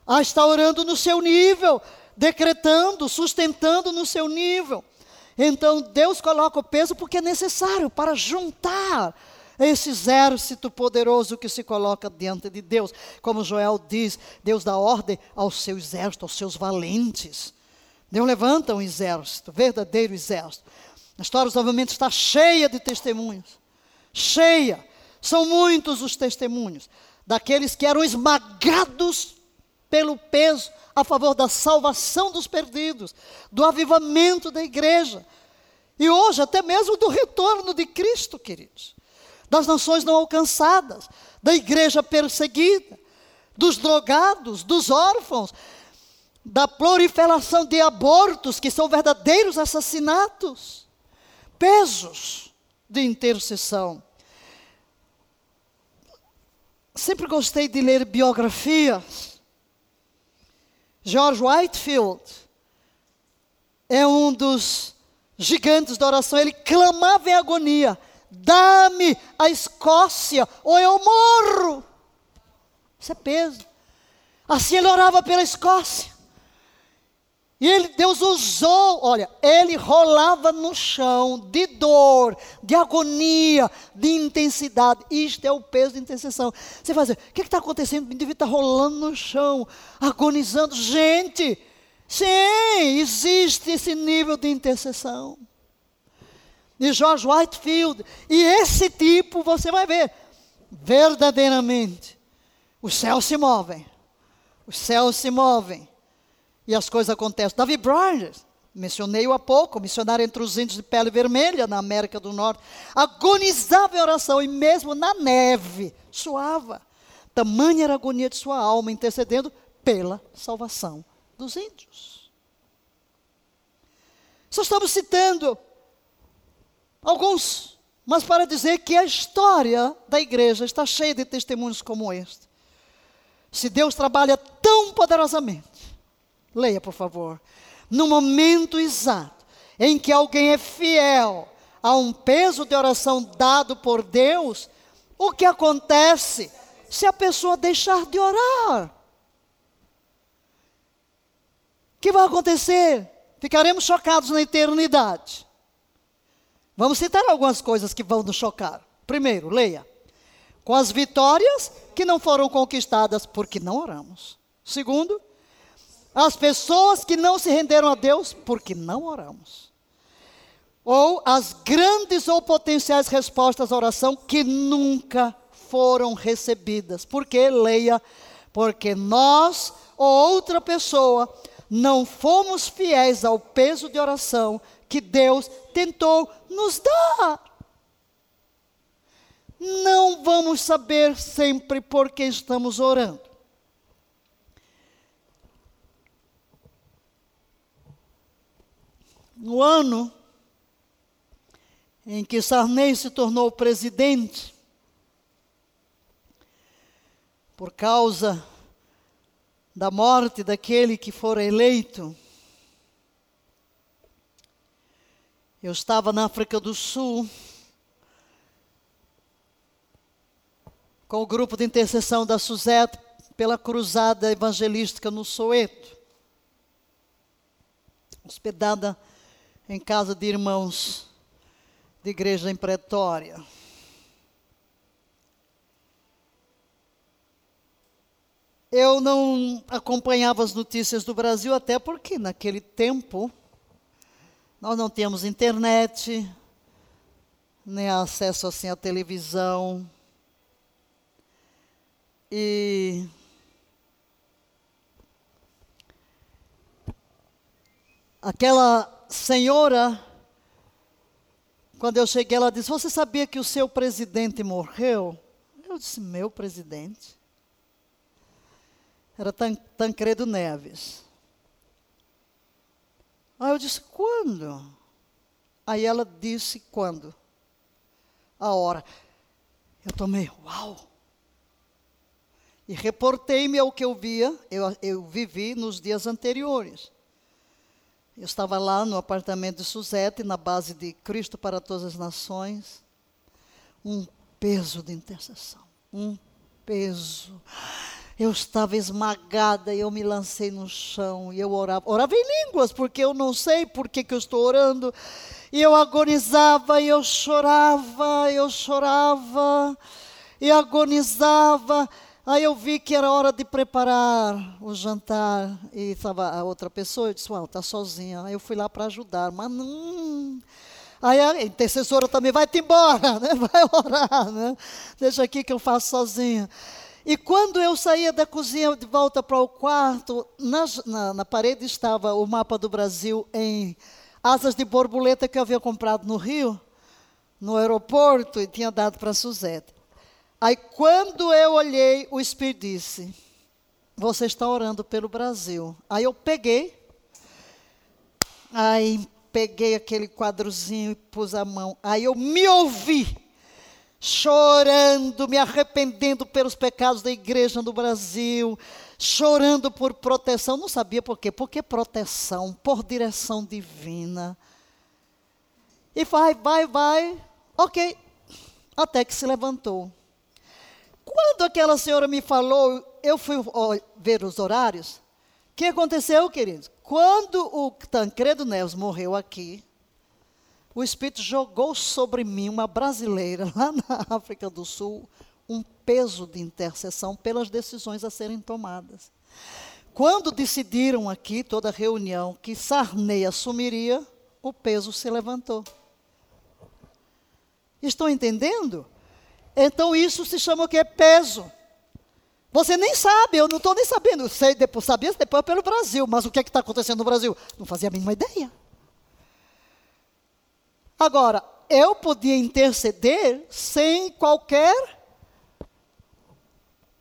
a estar orando no seu nível, decretando, sustentando no seu nível. Então Deus coloca o peso porque é necessário para juntar esse exército poderoso que se coloca diante de Deus. Como Joel diz, Deus dá ordem ao seu exército, aos seus valentes. Deus levanta um exército, verdadeiro exército. A história, obviamente, está cheia de testemunhos. Cheia. São muitos os testemunhos daqueles que eram esmagados pelo peso a favor da salvação dos perdidos, do avivamento da igreja. E hoje, até mesmo do retorno de Cristo, queridos das nações não alcançadas, da igreja perseguida, dos drogados, dos órfãos, da proliferação de abortos, que são verdadeiros assassinatos, pesos de intercessão. Sempre gostei de ler biografias. George Whitefield é um dos gigantes da oração, ele clamava em agonia dá-me a Escócia ou eu morro. Isso é peso. Assim ele orava pela Escócia. E ele, Deus usou, olha, ele rolava no chão de dor, de agonia, de intensidade. Isto é o peso de intercessão. Você vai dizer, o que está acontecendo? O indivíduo está rolando no chão, agonizando. Gente, sim, existe esse nível de intercessão de George Whitefield. E esse tipo, você vai ver, verdadeiramente, os céus se movem. Os céus se movem. E as coisas acontecem. Davi Bryant, mencionei-o há pouco, missionário entre os índios de pele vermelha na América do Norte, agonizava em oração e mesmo na neve suava. Tamanha era a agonia de sua alma, intercedendo pela salvação dos índios. Só estamos citando alguns, mas para dizer que a história da igreja está cheia de testemunhos como este. Se Deus trabalha tão poderosamente, leia por favor, no momento exato em que alguém é fiel a um peso de oração dado por Deus, o que acontece se a pessoa deixar de orar? O que vai acontecer? Ficaremos chocados na eternidade. Vamos citar algumas coisas que vão nos chocar. Primeiro, leia. Com as vitórias que não foram conquistadas porque não oramos. Segundo, as pessoas que não se renderam a Deus porque não oramos. Ou as grandes ou potenciais respostas à oração que nunca foram recebidas. Porque, leia, porque nós ou outra pessoa não fomos fiéis ao peso de oração que Deus tentou nos dar. Não vamos saber sempre por que estamos orando. No ano em que Sarney se tornou presidente, por causa da morte daquele que fora eleito, eu estava na África do Sul com o grupo de intercessão da Suzette pela cruzada evangelística no Soeto, hospedada em casa de irmãos de igreja em Pretória. Eu não acompanhava as notícias do Brasil, até porque naquele tempo nós não tínhamos internet, nem acesso assim à televisão. E aquela senhora, quando eu cheguei, ela disse: Você sabia que o seu presidente morreu? Eu disse: Meu presidente? Era Tan Tancredo Neves. Aí eu disse: Quando? Aí ela disse: Quando? A hora. Eu tomei, uau! E reportei-me ao que eu via, eu, eu vivi nos dias anteriores. Eu estava lá no apartamento de Suzete, na base de Cristo para todas as nações. Um peso de intercessão. Um peso. Eu estava esmagada e eu me lancei no chão e eu orava. Orava em línguas, porque eu não sei por que, que eu estou orando. E eu agonizava e eu chorava, eu chorava e agonizava. Aí eu vi que era hora de preparar o jantar e estava a outra pessoa, eu disse, uau, está sozinha. Aí eu fui lá para ajudar, mas não... Aí a intercessora também, vai-te embora, né? vai orar, né? deixa aqui que eu faço sozinha. E quando eu saía da cozinha de volta para o quarto, na, na, na parede estava o mapa do Brasil em asas de borboleta que eu havia comprado no Rio, no aeroporto, e tinha dado para a Suzete. Aí quando eu olhei, o Espírito disse: Você está orando pelo Brasil. Aí eu peguei, aí peguei aquele quadrozinho e pus a mão. Aí eu me ouvi chorando, me arrependendo pelos pecados da igreja no Brasil, chorando por proteção. Não sabia por quê? Porque proteção, por direção divina. E vai, vai, vai. Ok. Até que se levantou. Quando aquela senhora me falou, eu fui ver os horários. O que aconteceu, queridos? Quando o Tancredo Neves morreu aqui, o Espírito jogou sobre mim, uma brasileira, lá na África do Sul, um peso de intercessão pelas decisões a serem tomadas. Quando decidiram aqui, toda a reunião, que Sarney assumiria, o peso se levantou. Estão entendendo? Então isso se chama o que? Peso. Você nem sabe, eu não estou nem sabendo. Sei, depois, sabia depois pelo Brasil, mas o que é está acontecendo no Brasil? Não fazia a mínima ideia. Agora, eu podia interceder sem qualquer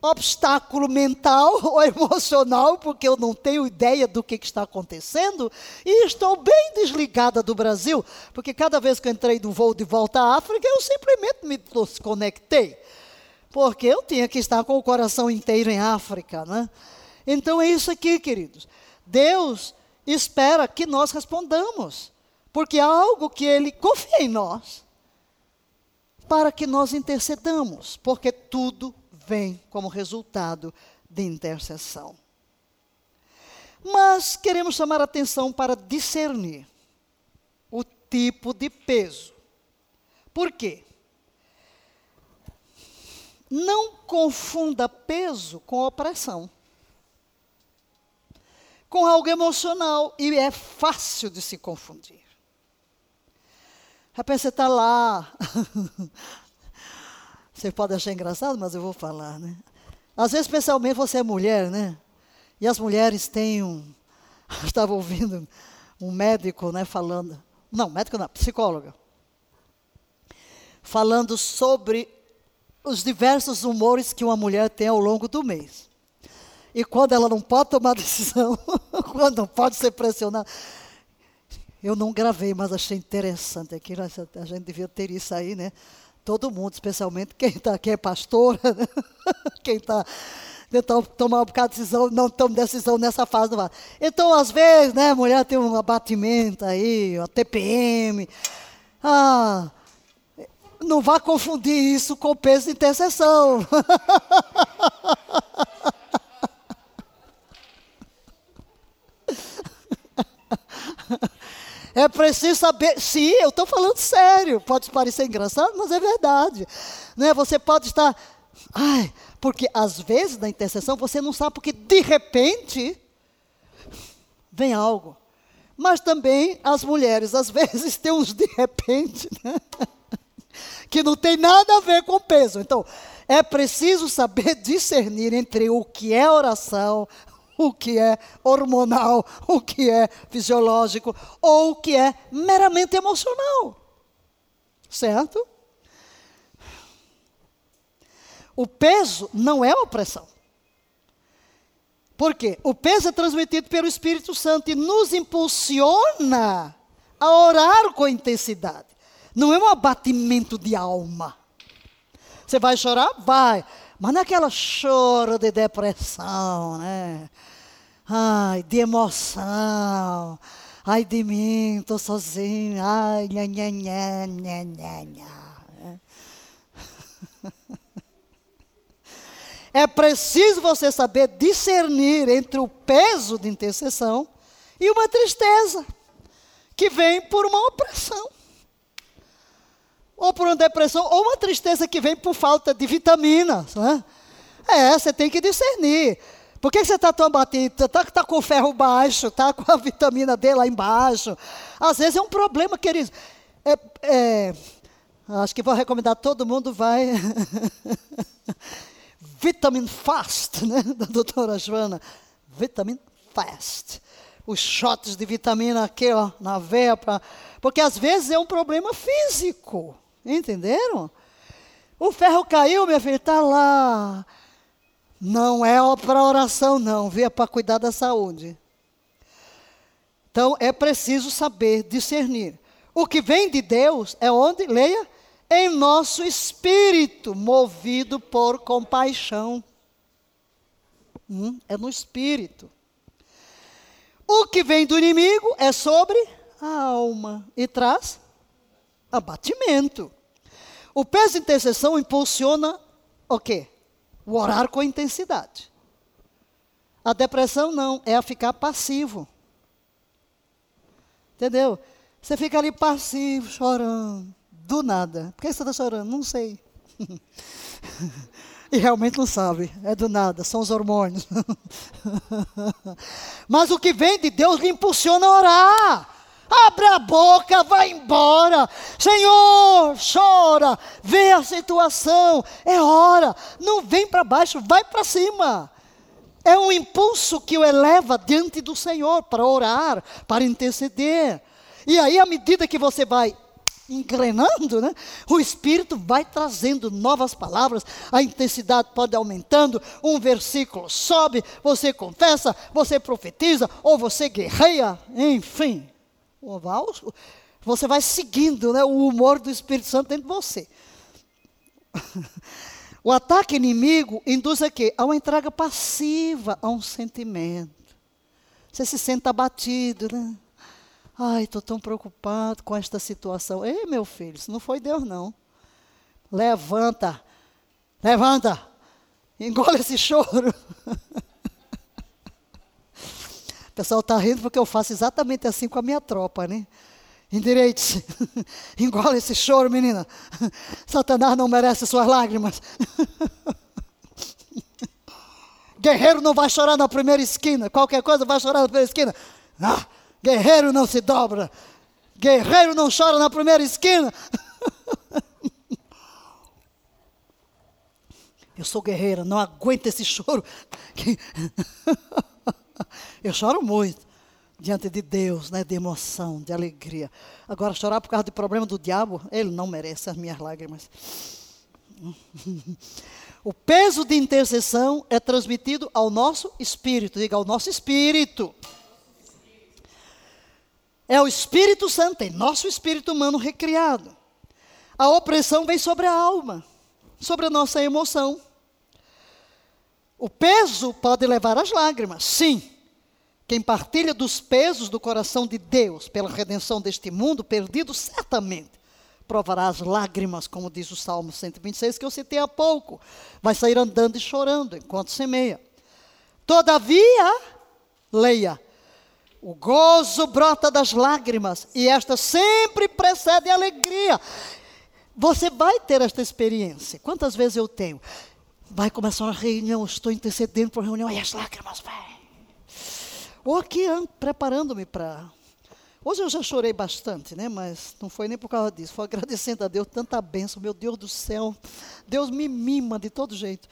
obstáculo mental ou emocional, porque eu não tenho ideia do que, está acontecendo, e estou bem desligada do Brasil, porque cada vez que eu entrei no voo de volta à África, eu simplesmente me desconectei, porque eu tinha que estar com o coração inteiro em África, né? Então é isso aqui, queridos. Deus espera que nós respondamos, porque há algo que Ele confia em nós, para que nós intercedamos, porque tudo vem como resultado de intercessão. Mas queremos chamar atenção para discernir o tipo de peso. Por quê? Não confunda peso com opressão. Com algo emocional. E é fácil de se confundir. Rapaz, você está lá, Você pode achar engraçado, mas eu vou falar, né? Às vezes, especialmente você é mulher, né? E as mulheres têm um. estava ouvindo um médico, né, falando. Não, médico não, psicóloga. Falando sobre os diversos humores que uma mulher tem ao longo do mês. E quando ela não pode tomar decisão, quando não pode ser pressionada. Eu não gravei, mas achei interessante. Aqui a gente devia ter isso aí, né? Todo mundo, especialmente quem está aqui é pastora, né? quem está tentando tomar um bocado de decisão, não toma decisão nessa fase. Não Então, às vezes, né, a mulher tem um abatimento aí, uma TPM. Ah, não vá confundir isso com peso de intercessão. É preciso saber. Sim, eu estou falando sério. Pode parecer engraçado, mas é verdade. Né? Você pode estar. Ai, porque às vezes na intercessão você não sabe, porque de repente vem algo. Mas também as mulheres, às vezes, têm uns de repente, né? que não tem nada a ver com peso. Então, é preciso saber discernir entre o que é oração, o que é hormonal, o que é fisiológico, ou o que é meramente emocional. Certo? O peso não é opressão. Por quê? O peso é transmitido pelo Espírito Santo e nos impulsiona a orar com intensidade. Não é um abatimento de alma. Você vai chorar? Vai. Mas não é aquela choro de depressão, né? Ai, de emoção. Ai de mim, estou sozinho. Ai, nha, nha, nha, nha, nha, nha. É preciso você saber discernir entre o peso de intercessão e uma tristeza que vem por uma opressão. Ou por uma depressão, ou uma tristeza que vem por falta de vitaminas. Né? É, você tem que discernir. Por que você está tão abatido? Está tá com o ferro baixo, está com a vitamina D lá embaixo. Às vezes é um problema, queridos. É, é, acho que vou recomendar todo mundo vai. Vitamin Fast, né? Da doutora Joana. Vitamin Fast. Os shots de vitamina aqui, ó, na veia. Pra... Porque às vezes é um problema físico. Entenderam? O ferro caiu, minha filha, está lá. Não é para oração, não, viu? É para cuidar da saúde. Então é preciso saber discernir. O que vem de Deus é onde? Leia. Em nosso espírito, movido por compaixão. Hum, é no espírito. O que vem do inimigo é sobre a alma e traz abatimento. O peso de intercessão impulsiona o quê? O orar com intensidade. A depressão não, é a ficar passivo. Entendeu? Você fica ali passivo, chorando, do nada. Por que você está chorando? Não sei. e realmente não sabe, é do nada, são os hormônios. Mas o que vem de Deus lhe impulsiona a orar. Abre a boca, vai embora. Senhor, chora, vê a situação. É hora. Não vem para baixo, vai para cima. É um impulso que o eleva diante do Senhor para orar, para interceder. E aí, à medida que você vai engrenando, né? O Espírito vai trazendo novas palavras, a intensidade pode aumentando, um versículo sobe, você confessa, você profetiza, ou você guerreia, enfim. Você vai seguindo né, o humor do Espírito Santo dentro de você. O ataque inimigo induz a quê? A uma entrega passiva a um sentimento. Você se sente abatido, né? Ai, estou tão preocupado com esta situação. Ei, meu filho, isso não foi Deus, não. Levanta, levanta, engole esse choro. Pessoal está rindo porque eu faço exatamente assim com a minha tropa, né? Endireite-se, engole esse choro, menina. Satanás não merece suas lágrimas. Guerreiro não vai chorar na primeira esquina, qualquer coisa vai chorar na primeira esquina. Ah, Guerreiro não se dobra. Guerreiro não chora na primeira esquina. Eu sou guerreira, não aguento esse choro. Eu choro muito diante de Deus, né, de emoção, de alegria. Agora, chorar por causa do problema do diabo, ele não merece as minhas lágrimas. O peso de intercessão é transmitido ao nosso espírito, diga ao nosso espírito. É o Espírito Santo, é nosso espírito humano recriado. A opressão vem sobre a alma, sobre a nossa emoção. O peso pode levar às lágrimas, sim. Quem partilha dos pesos do coração de Deus pela redenção deste mundo perdido, certamente provará as lágrimas, como diz o Salmo 126, que eu citei há pouco. Vai sair andando e chorando enquanto semeia. Todavia, leia, o gozo brota das lágrimas e esta sempre precede a alegria. Você vai ter esta experiência. Quantas vezes eu tenho? Vai começar uma reunião, estou intercedendo para a reunião e as lágrimas vêm. Ou aqui preparando-me para. Hoje eu já chorei bastante, né? Mas não foi nem por causa disso. Foi agradecendo a Deus tanta bênção, meu Deus do céu. Deus me mima de todo jeito.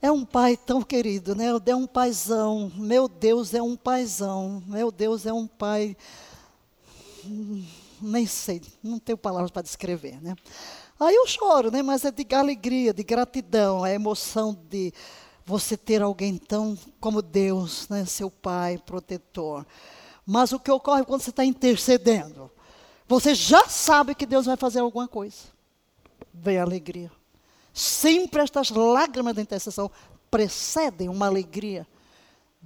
É um pai tão querido, né? É um paizão. Meu Deus é um paizão. Meu Deus é um pai. Hum, nem sei, não tenho palavras para descrever, né? Aí eu choro, né? Mas é de alegria, de gratidão, a emoção de você ter alguém tão como Deus, né? Seu pai, protetor. Mas o que ocorre quando você está intercedendo? Você já sabe que Deus vai fazer alguma coisa. Vem a alegria. Sempre estas lágrimas da intercessão precedem uma alegria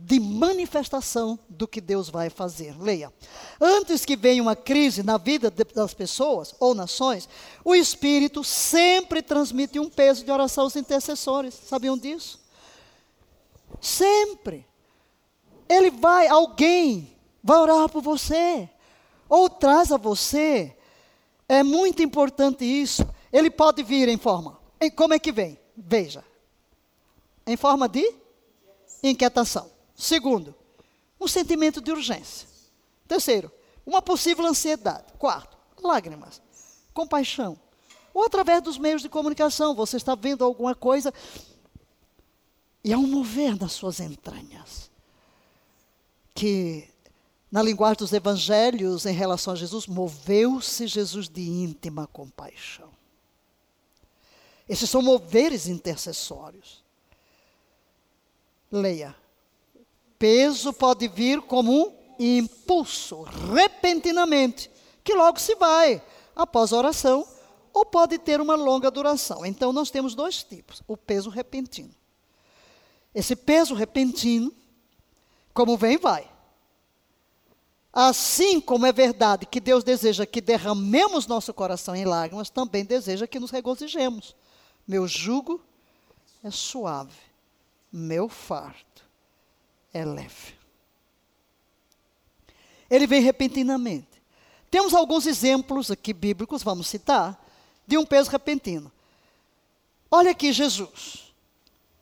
de manifestação do que Deus vai fazer. Leia. Antes que venha uma crise na vida das pessoas ou nações, o Espírito sempre transmite um peso de oração aos intercessores. Sabiam disso? Sempre. Ele vai, alguém vai orar por você, ou traz a você. É muito importante isso. Ele pode vir em forma como é que vem? Veja. Em forma de inquietação. Segundo, um sentimento de urgência. Terceiro, uma possível ansiedade. Quarto, lágrimas. Compaixão. Ou através dos meios de comunicação, você está vendo alguma coisa e há um mover nas suas entranhas. Que, na linguagem dos evangelhos em relação a Jesus, moveu-se Jesus de íntima compaixão. Esses são moveres intercessórios. Leia. Peso pode vir como um impulso, repentinamente, que logo se vai após a oração, ou pode ter uma longa duração. Então, nós temos dois tipos: o peso repentino. Esse peso repentino, como vem, vai. Assim como é verdade que Deus deseja que derramemos nosso coração em lágrimas, também deseja que nos regozijemos. Meu jugo é suave, meu fardo é leve. Ele vem repentinamente. Temos alguns exemplos aqui bíblicos, vamos citar, de um peso repentino. Olha aqui Jesus,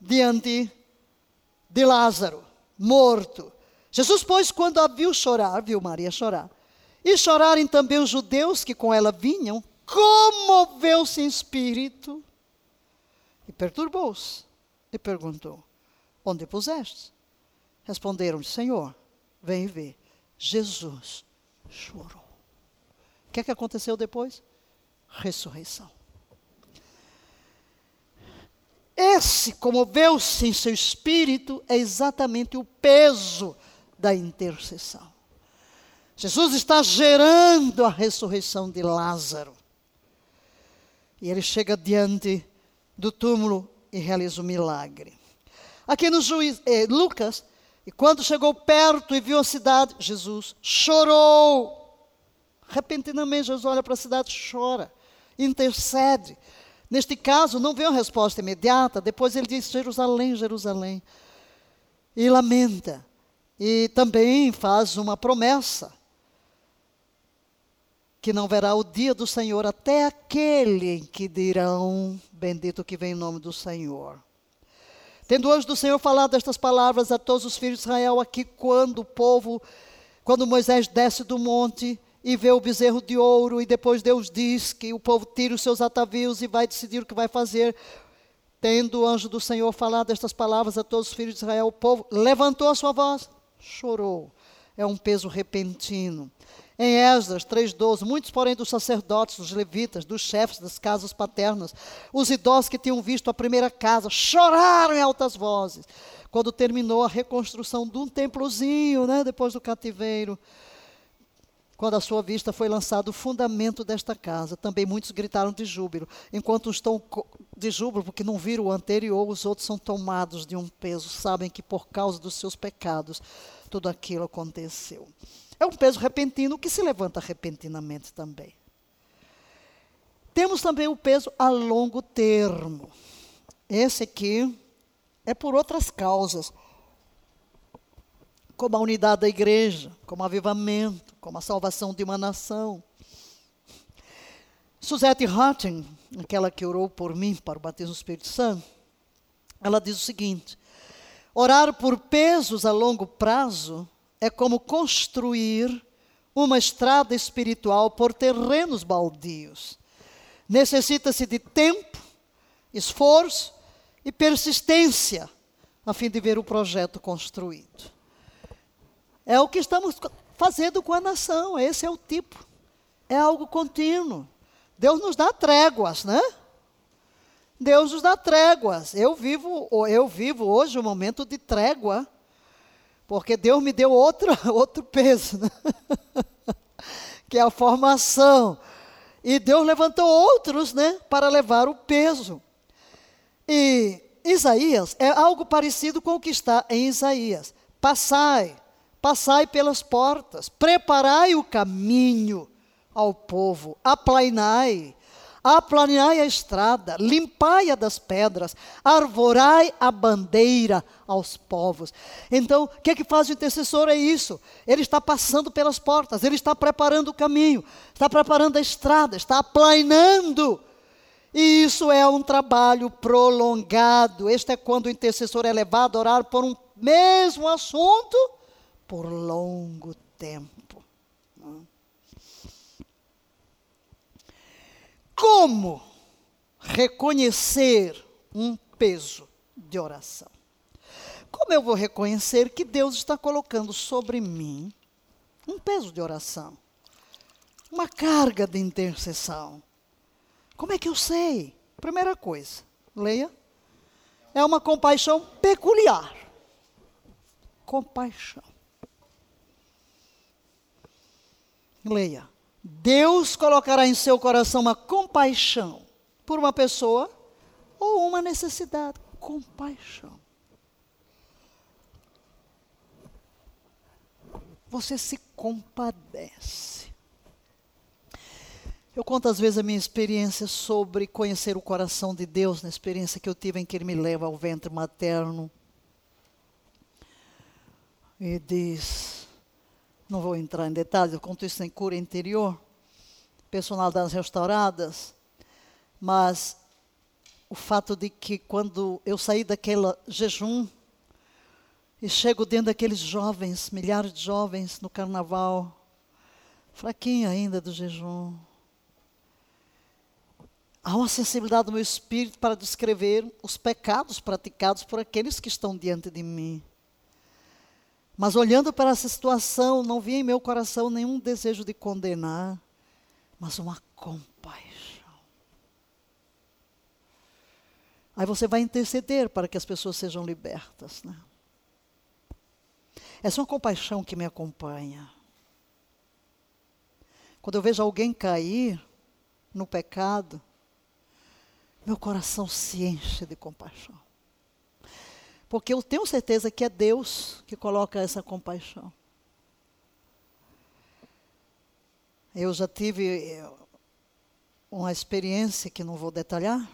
diante de Lázaro, morto. Jesus, pois, quando a viu chorar, viu Maria chorar, e chorarem também os judeus que com ela vinham, comoveu-se em espírito e perturbou-se e perguntou: Onde puseste? Responderam-lhe: Senhor, vem ver. Jesus chorou. O que é que aconteceu depois? Ressurreição. Esse comoveu-se em seu espírito é exatamente o peso da intercessão. Jesus está gerando a ressurreição de Lázaro. E ele chega diante do túmulo e realiza o milagre. Aqui no juiz, eh, Lucas, e quando chegou perto e viu a cidade, Jesus chorou. Repentinamente, Jesus olha para a cidade chora, intercede. Neste caso, não veio uma resposta imediata, depois ele diz: Jerusalém, Jerusalém. E lamenta. E também faz uma promessa: que não verá o dia do Senhor até aquele em que dirão: Bendito que vem em nome do Senhor. Tendo hoje do Senhor falado estas palavras a todos os filhos de Israel, aqui quando o povo, quando Moisés desce do monte e vê o bezerro de ouro, e depois Deus diz que o povo tira os seus atavios e vai decidir o que vai fazer. Tendo o anjo do Senhor falado estas palavras a todos os filhos de Israel, o povo levantou a sua voz, chorou. É um peso repentino. Em Esdras 3,12, muitos, porém, dos sacerdotes, dos levitas, dos chefes das casas paternas, os idosos que tinham visto a primeira casa, choraram em altas vozes. Quando terminou a reconstrução de um templozinho, né, depois do cativeiro, quando à sua vista foi lançado o fundamento desta casa, também muitos gritaram de júbilo. Enquanto estão de júbilo porque não viram o anterior, os outros são tomados de um peso, sabem que por causa dos seus pecados tudo aquilo aconteceu. É um peso repentino que se levanta repentinamente também. Temos também o peso a longo termo. Esse aqui é por outras causas, como a unidade da igreja, como avivamento, como a salvação de uma nação. Suzette Hutton, aquela que orou por mim para o batismo do Espírito Santo, ela diz o seguinte: orar por pesos a longo prazo é como construir uma estrada espiritual por terrenos baldios. Necessita-se de tempo, esforço e persistência a fim de ver o projeto construído. É o que estamos fazendo com a nação, esse é o tipo. É algo contínuo. Deus nos dá tréguas, né? Deus nos dá tréguas. Eu vivo, eu vivo hoje um momento de trégua porque Deus me deu outro, outro peso, né? que é a formação. E Deus levantou outros, né, para levar o peso. E Isaías é algo parecido com o que está em Isaías. Passai, passai pelas portas, preparai o caminho ao povo, aplainai, aplaneai a estrada, limpai-a das pedras, arvorai a bandeira aos povos. Então, o que, é que faz o intercessor? É isso. Ele está passando pelas portas, ele está preparando o caminho, está preparando a estrada, está aplainando. E isso é um trabalho prolongado. Este é quando o intercessor é levado a orar por um mesmo assunto por longo tempo. Como reconhecer um peso de oração? Como eu vou reconhecer que Deus está colocando sobre mim um peso de oração? Uma carga de intercessão? Como é que eu sei? Primeira coisa, leia. É uma compaixão peculiar. Compaixão. Leia. Deus colocará em seu coração uma compaixão por uma pessoa ou uma necessidade. Compaixão. Você se compadece. Eu conto às vezes a minha experiência sobre conhecer o coração de Deus, na experiência que eu tive em que Ele me leva ao ventre materno. E diz: não vou entrar em detalhes, eu conto isso em cura interior, personalidades restauradas, mas o fato de que quando eu saí daquele jejum, E chego dentro daqueles jovens, milhares de jovens no carnaval, fraquinho ainda do jejum. Há uma sensibilidade do meu espírito para descrever os pecados praticados por aqueles que estão diante de mim. Mas olhando para essa situação, não vi em meu coração nenhum desejo de condenar, mas uma compaixão. Aí você vai interceder para que as pessoas sejam libertas. Né? Essa é uma compaixão que me acompanha. Quando eu vejo alguém cair no pecado, meu coração se enche de compaixão. Porque eu tenho certeza que é Deus que coloca essa compaixão. Eu já tive eh, uma experiência que não vou detalhar,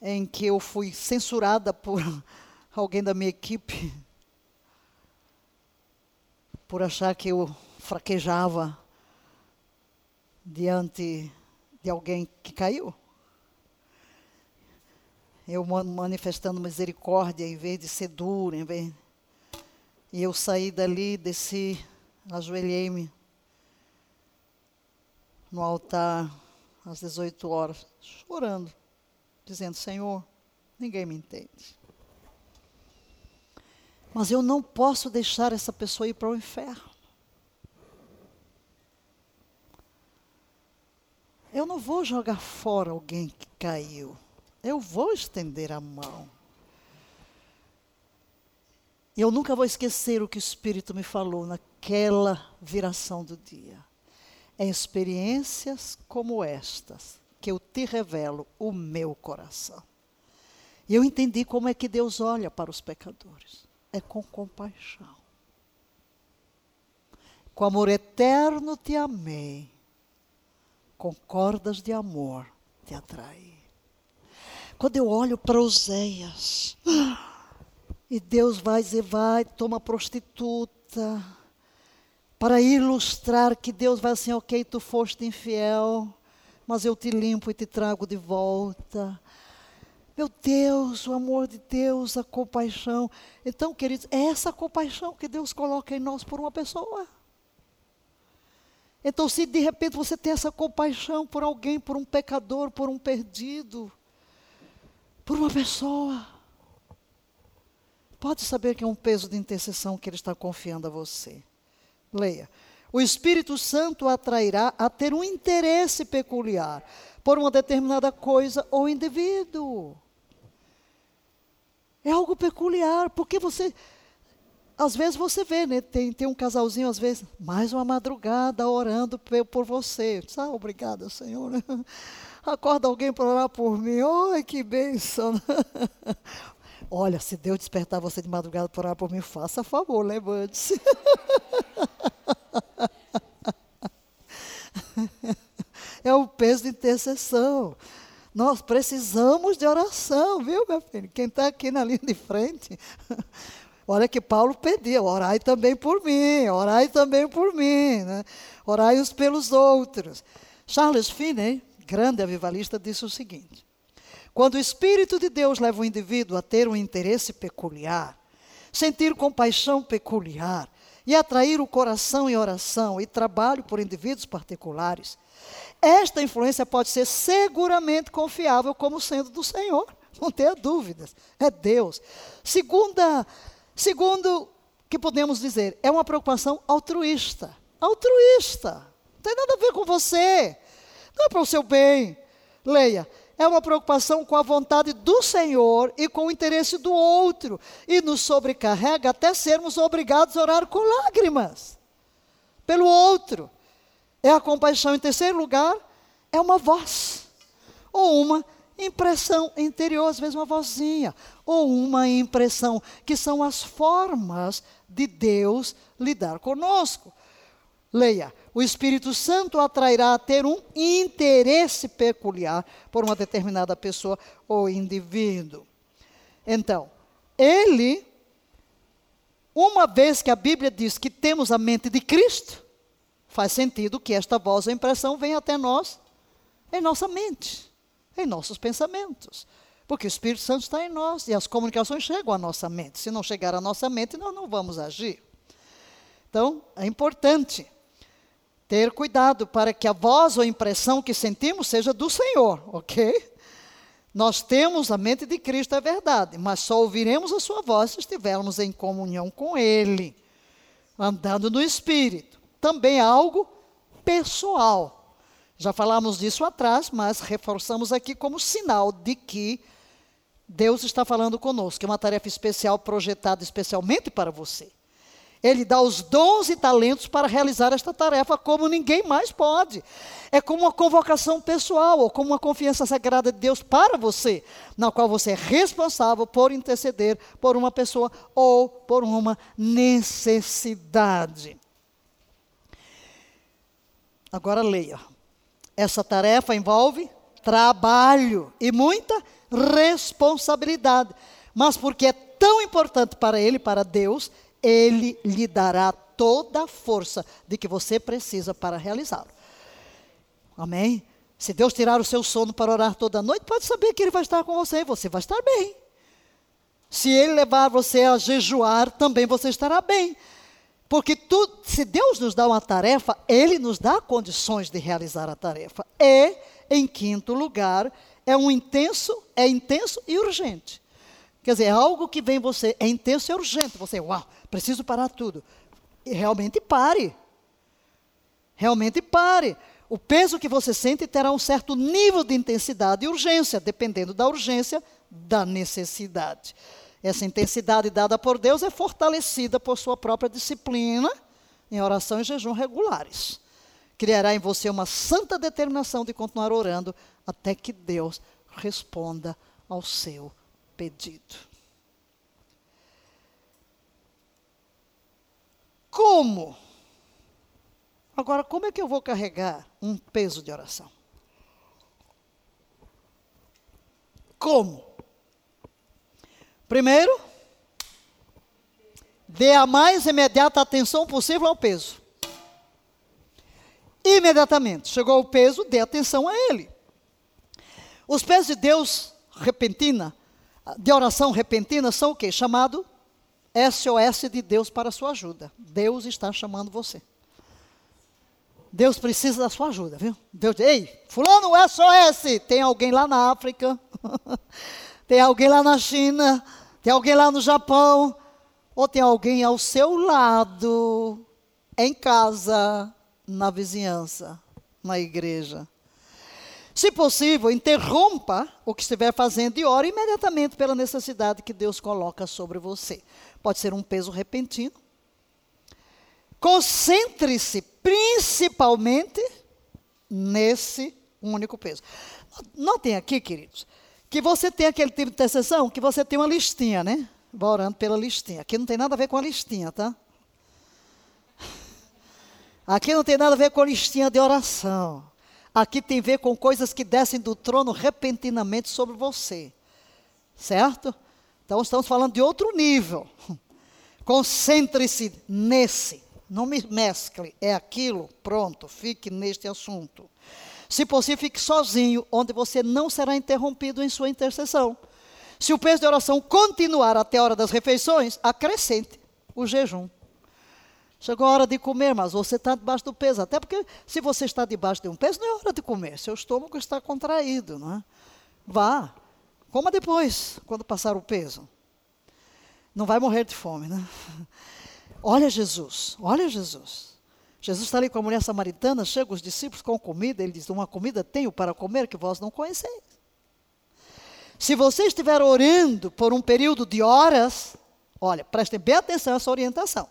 em que eu fui censurada por alguém da minha equipe por achar que eu fraquejava diante de alguém que caiu eu manifestando misericórdia em vez de ser duro, em vez. E eu saí dali, desci, ajoelhei-me no altar às 18 horas, chorando, dizendo: Senhor, ninguém me entende. Mas eu não posso deixar essa pessoa ir para o inferno. Eu não vou jogar fora alguém que caiu eu vou estender a mão. Eu nunca vou esquecer o que o Espírito me falou naquela viração do dia. Em experiências como estas, que eu te revelo o meu coração. E eu entendi como é que Deus olha para os pecadores. É com compaixão. Com amor eterno te amei. Com cordas de amor te atraí. Quando eu olho para Oséias, e Deus vai dizer, vai, toma prostituta, para ilustrar que Deus vai assim, ok, tu foste infiel, mas eu te limpo e te trago de volta. Meu Deus, o amor de Deus, a compaixão. Então, queridos, é essa compaixão que Deus coloca em nós por uma pessoa. Então, se de repente você tem essa compaixão por alguém, por um pecador, por um perdido, por uma pessoa. Pode saber que é um peso de intercessão que Ele está confiando a você. Leia. O Espírito Santo atrairá a ter um interesse peculiar por uma determinada coisa ou indivíduo. É algo peculiar, porque você. Às vezes você vê, né? Tem, tem um casalzinho, às vezes, mais uma madrugada orando por você. Ah, obrigada, Senhor. Acorda alguém para orar por mim. Ai, que bênção. Olha, se Deus despertar você de madrugada para orar por mim, faça favor, levante-se. É o peso de intercessão. Nós precisamos de oração, viu, meu filho? Quem está aqui na linha de frente. Olha que Paulo pedia, orai também por mim, orai também por mim, né? orai uns pelos outros. Charles Finney, grande avivalista, disse o seguinte: quando o Espírito de Deus leva o indivíduo a ter um interesse peculiar, sentir compaixão peculiar e atrair o coração em oração e trabalho por indivíduos particulares, esta influência pode ser seguramente confiável como sendo do Senhor, não tenha dúvidas, é Deus. Segunda, segundo que podemos dizer, é uma preocupação altruísta. Altruísta. Não tem nada a ver com você. Não é para o seu bem. Leia. É uma preocupação com a vontade do Senhor e com o interesse do outro. E nos sobrecarrega até sermos obrigados a orar com lágrimas pelo outro. É a compaixão. Em terceiro lugar, é uma voz ou uma impressão interior, às vezes uma vozinha, ou uma impressão, que são as formas de Deus lidar conosco. Leia, o Espírito Santo atrairá a ter um interesse peculiar por uma determinada pessoa ou indivíduo. Então, ele, uma vez que a Bíblia diz que temos a mente de Cristo, faz sentido que esta voz ou impressão venha até nós em nossa mente, em nossos pensamentos. Porque o Espírito Santo está em nós e as comunicações chegam à nossa mente. Se não chegar à nossa mente, nós não vamos agir. Então, é importante ter cuidado para que a voz ou a impressão que sentimos seja do Senhor, ok? Nós temos a mente de Cristo, é verdade, mas só ouviremos a sua voz se estivermos em comunhão com Ele, andando no Espírito. Também algo pessoal. Já falamos disso atrás, mas reforçamos aqui como sinal de que Deus está falando conosco, é uma tarefa especial projetada especialmente para você. Ele dá os dons e talentos para realizar esta tarefa como ninguém mais pode. É como uma convocação pessoal, ou como uma confiança sagrada de Deus para você, na qual você é responsável por interceder por uma pessoa ou por uma necessidade. Agora leia. Essa tarefa envolve trabalho e muita responsabilidade. Mas porque é tão importante para ele, para Deus, ele lhe dará toda a força de que você precisa para realizá-lo. Amém? Se Deus tirar o seu sono para orar toda noite, pode saber que Ele vai estar com você você vai estar bem. Se Ele levar você a jejuar, também você estará bem. Porque tu, se Deus nos dá uma tarefa, Ele nos dá condições de realizar a tarefa. E, em quinto lugar, é um intenso, é intenso e urgente. Quer dizer, é algo que vem você, é intenso e urgente. Você, uau, preciso parar tudo. E realmente pare. Realmente pare. O peso que você sente terá um certo nível de intensidade e urgência, dependendo da urgência da necessidade. Essa intensidade dada por Deus é fortalecida por sua própria disciplina em oração e jejum regulares. Criará em você uma santa determinação de continuar orando até que Deus responda ao seu pedido. Como? Agora, como é que eu vou carregar um peso de oração? Como? Primeiro, dê a mais imediata atenção possível ao peso. Imediatamente, chegou o peso, dê atenção a ele. Os pesos de Deus repentina, de oração repentina, são o quê? Chamado SOS de Deus para a sua ajuda. Deus está chamando você. Deus precisa da sua ajuda, viu? Deus diz, ei, fulano SOS, tem alguém lá na África, tem alguém lá na China, tem alguém lá no Japão, ou tem alguém ao seu lado, em casa, na vizinhança, na igreja. Se possível, interrompa o que estiver fazendo e ore imediatamente pela necessidade que Deus coloca sobre você. Pode ser um peso repentino. Concentre-se principalmente nesse único peso. Notem aqui, queridos, que você tem aquele tipo de intercessão que você tem uma listinha, né? Vai orando pela listinha. Aqui não tem nada a ver com a listinha, tá? Aqui não tem nada a ver com a listinha de oração. Aqui tem a ver com coisas que descem do trono repentinamente sobre você. Certo? Então estamos falando de outro nível. Concentre-se nesse. Não me mescle. É aquilo. Pronto. Fique neste assunto. Se possível, fique sozinho, onde você não será interrompido em sua intercessão. Se o peso de oração continuar até a hora das refeições, acrescente o jejum. Chegou a hora de comer, mas você está debaixo do peso. Até porque se você está debaixo de um peso, não é hora de comer. Seu estômago está contraído, não é? Vá, coma depois, quando passar o peso. Não vai morrer de fome, né? Olha Jesus, olha Jesus. Jesus está ali com a mulher samaritana, chega os discípulos com comida, ele diz: Uma comida tenho para comer que vós não conheceis. Se você estiver orando por um período de horas, olha, prestem bem atenção a essa orientação.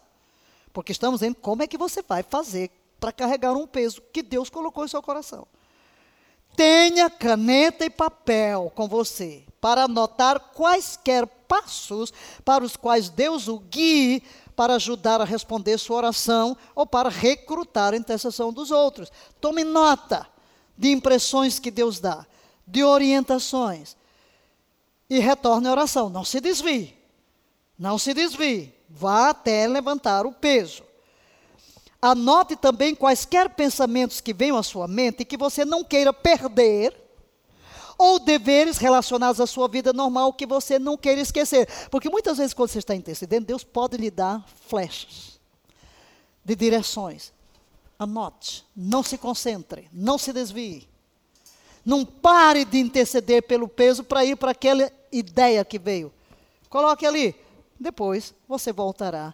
Porque estamos vendo como é que você vai fazer para carregar um peso que Deus colocou em seu coração. Tenha caneta e papel com você para anotar quaisquer passos para os quais Deus o guie para ajudar a responder sua oração ou para recrutar a intercessão dos outros. Tome nota de impressões que Deus dá, de orientações. E retorne à oração. Não se desvie. Não se desvie. Vá até levantar o peso. Anote também quaisquer pensamentos que venham à sua mente e que você não queira perder, ou deveres relacionados à sua vida normal que você não queira esquecer. Porque muitas vezes, quando você está intercedendo, Deus pode lhe dar flechas de direções. Anote, não se concentre, não se desvie. Não pare de interceder pelo peso para ir para aquela ideia que veio. Coloque ali. Depois você voltará.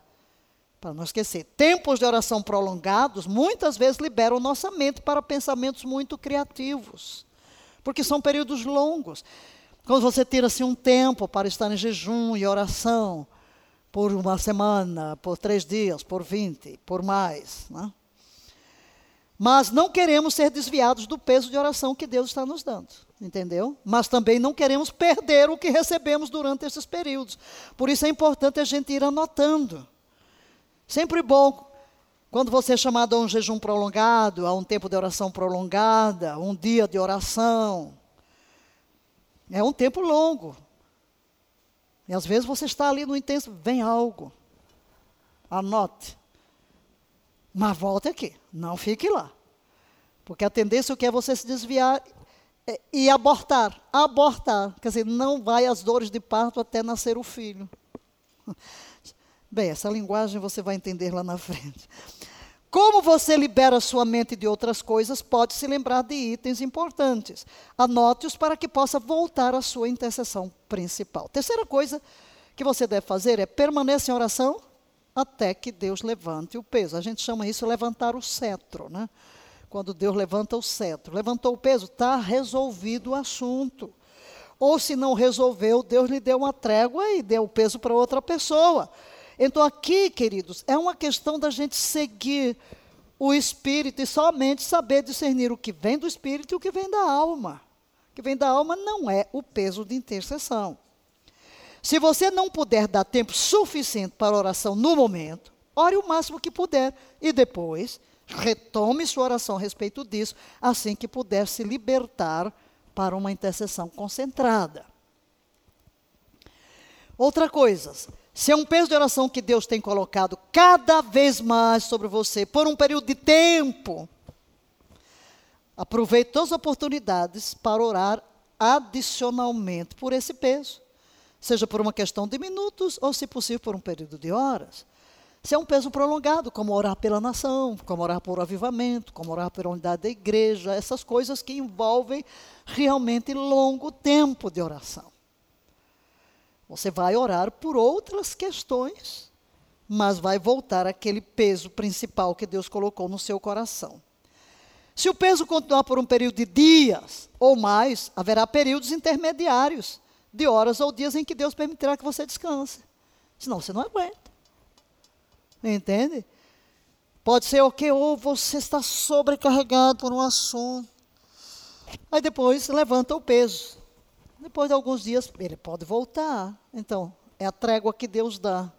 Para não esquecer. Tempos de oração prolongados muitas vezes liberam nossa mente para pensamentos muito criativos. Porque são períodos longos. Quando você tira assim um tempo para estar em jejum e oração, por uma semana, por três dias, por vinte, por mais. Né? Mas não queremos ser desviados do peso de oração que Deus está nos dando, entendeu? Mas também não queremos perder o que recebemos durante esses períodos. Por isso é importante a gente ir anotando. Sempre bom quando você é chamado a um jejum prolongado, a um tempo de oração prolongada, um dia de oração. É um tempo longo. E às vezes você está ali no intenso, vem algo. Anote. Mas volte aqui, não fique lá. Porque a tendência é você se desviar e abortar. Abortar. Quer dizer, não vai às dores de parto até nascer o filho. Bem, essa linguagem você vai entender lá na frente. Como você libera sua mente de outras coisas, pode se lembrar de itens importantes. Anote-os para que possa voltar à sua intercessão principal. Terceira coisa que você deve fazer é permanecer em oração até que Deus levante o peso. A gente chama isso levantar o cetro, né? Quando Deus levanta o cetro. Levantou o peso, está resolvido o assunto. Ou se não resolveu, Deus lhe deu uma trégua e deu o peso para outra pessoa. Então, aqui, queridos, é uma questão da gente seguir o Espírito e somente saber discernir o que vem do Espírito e o que vem da alma. O que vem da alma não é o peso de intercessão. Se você não puder dar tempo suficiente para oração no momento, ore o máximo que puder e depois retome sua oração a respeito disso, assim que puder se libertar para uma intercessão concentrada. Outra coisa, se é um peso de oração que Deus tem colocado cada vez mais sobre você por um período de tempo, aproveite todas as oportunidades para orar adicionalmente por esse peso seja por uma questão de minutos ou, se possível, por um período de horas. Se é um peso prolongado, como orar pela nação, como orar por avivamento, como orar pela unidade da igreja, essas coisas que envolvem realmente longo tempo de oração. Você vai orar por outras questões, mas vai voltar aquele peso principal que Deus colocou no seu coração. Se o peso continuar por um período de dias ou mais, haverá períodos intermediários de horas ou dias em que Deus permitirá que você descanse. Senão você não aguenta. Entende? Pode ser o que ou você está sobrecarregado por um assunto. Aí depois levanta o peso. Depois de alguns dias, ele pode voltar. Então, é a trégua que Deus dá.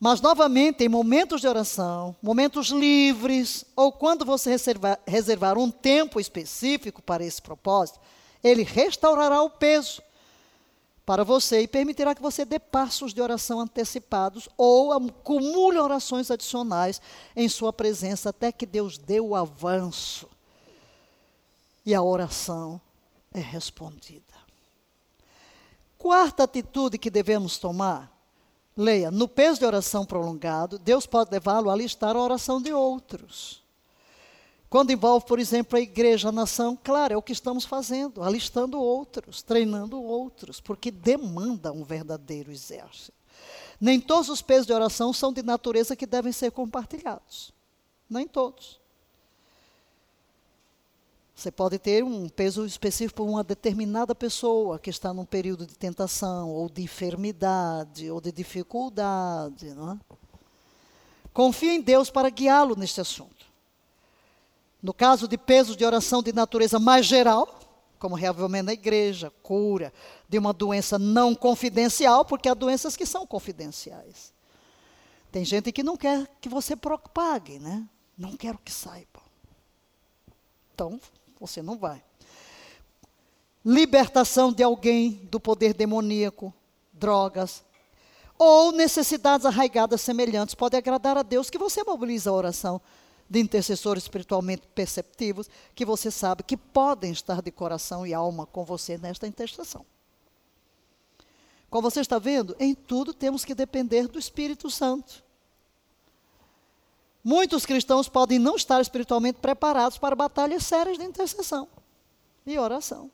Mas, novamente, em momentos de oração, momentos livres, ou quando você reservar, reservar um tempo específico para esse propósito, ele restaurará o peso para você e permitirá que você dê passos de oração antecipados ou acumule orações adicionais em sua presença até que Deus dê o avanço e a oração é respondida. Quarta atitude que devemos tomar, leia, no peso de oração prolongado, Deus pode levá-lo a listar a oração de outros. Quando envolve, por exemplo, a igreja, a nação, claro, é o que estamos fazendo, alistando outros, treinando outros, porque demanda um verdadeiro exército. Nem todos os pesos de oração são de natureza que devem ser compartilhados. Nem todos. Você pode ter um peso específico por uma determinada pessoa que está num período de tentação, ou de enfermidade, ou de dificuldade. Não é? Confie em Deus para guiá-lo neste assunto. No caso de pesos de oração de natureza mais geral, como reavivamento na igreja, cura de uma doença não confidencial, porque há doenças que são confidenciais. Tem gente que não quer que você propague, né? Não quero que saiba. Então, você não vai. Libertação de alguém do poder demoníaco, drogas, ou necessidades arraigadas semelhantes, pode agradar a Deus que você mobiliza a oração de intercessores espiritualmente perceptivos que você sabe que podem estar de coração e alma com você nesta intercessão. Como você está vendo, em tudo temos que depender do Espírito Santo. Muitos cristãos podem não estar espiritualmente preparados para batalhas sérias de intercessão e oração.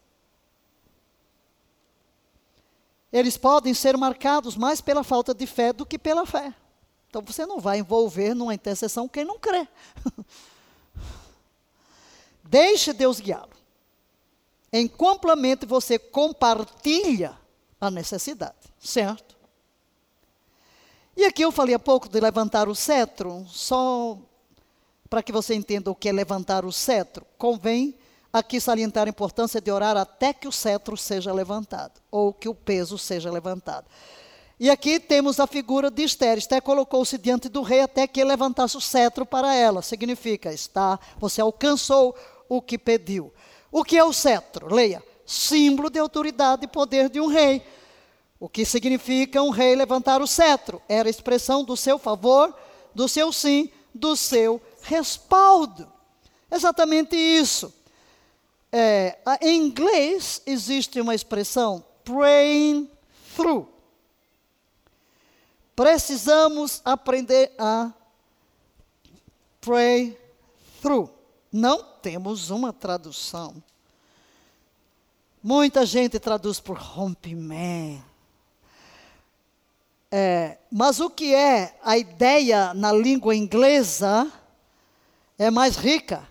Eles podem ser marcados mais pela falta de fé do que pela fé. Então você não vai envolver numa intercessão quem não crê. Deixe Deus guiá-lo. Em complemento, você compartilha a necessidade, certo? E aqui eu falei há pouco de levantar o cetro, só para que você entenda o que é levantar o cetro, convém aqui salientar a importância de orar até que o cetro seja levantado, ou que o peso seja levantado. E aqui temos a figura de Esther. Esther colocou-se diante do rei até que ele levantasse o cetro para ela. Significa, está, você alcançou o que pediu. O que é o cetro? Leia. Símbolo de autoridade e poder de um rei. O que significa um rei levantar o cetro? Era a expressão do seu favor, do seu sim, do seu respaldo. Exatamente isso. É, em inglês existe uma expressão praying through. Precisamos aprender a pray through. Não temos uma tradução. Muita gente traduz por rompimento. É, mas o que é a ideia na língua inglesa é mais rica.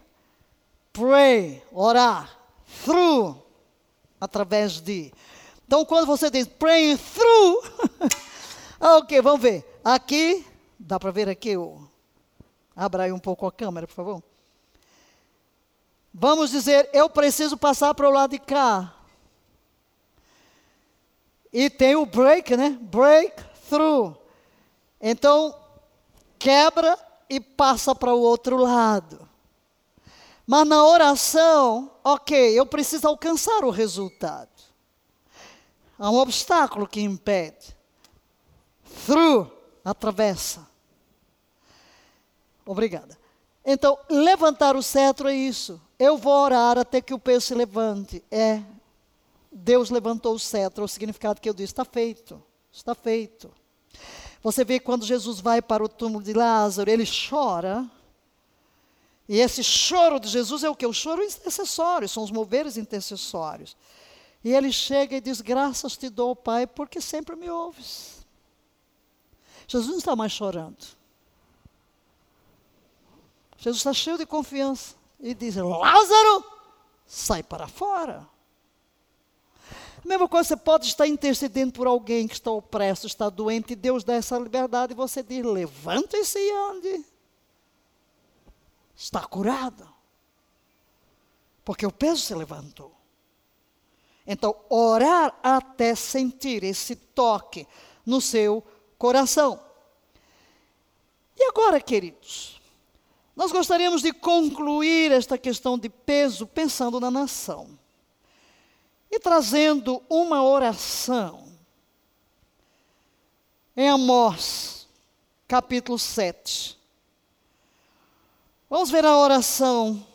Pray, orar, through, através de. Então, quando você diz praying through, Ah, ok, vamos ver. Aqui, dá para ver aqui o. Abra aí um pouco a câmera, por favor. Vamos dizer, eu preciso passar para o lado de cá. E tem o break, né? Break through. Então, quebra e passa para o outro lado. Mas na oração, ok, eu preciso alcançar o resultado. Há um obstáculo que impede through, atravessa. Obrigada. Então, levantar o cetro é isso. Eu vou orar até que o peso se levante. É, Deus levantou o cetro, o significado que eu disse, está feito, está feito. Você vê quando Jesus vai para o túmulo de Lázaro, ele chora. E esse choro de Jesus é o que? O choro intercessório, são os moveres intercessórios. E ele chega e diz: Graças te dou, Pai, porque sempre me ouves. Jesus não está mais chorando. Jesus está cheio de confiança e diz: Lázaro, sai para fora. A mesma coisa, você pode estar intercedendo por alguém que está opresso, está doente, e Deus dá essa liberdade, e você diz: levanta-se e ande. Está curado. Porque o peso se levantou. Então, orar até sentir esse toque no seu coração. E agora, queridos, nós gostaríamos de concluir esta questão de peso pensando na nação e trazendo uma oração em Amós, capítulo 7. Vamos ver a oração.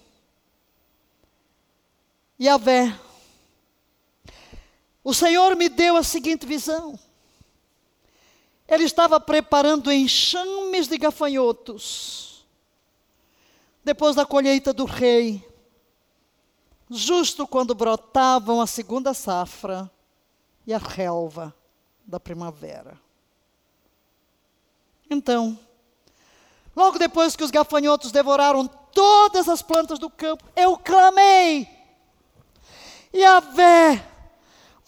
Yahvé, o Senhor me deu a seguinte visão. Ele estava preparando enxames de gafanhotos. Depois da colheita do rei, justo quando brotavam a segunda safra e a relva da primavera. Então, logo depois que os gafanhotos devoraram todas as plantas do campo, eu clamei. Yahvé,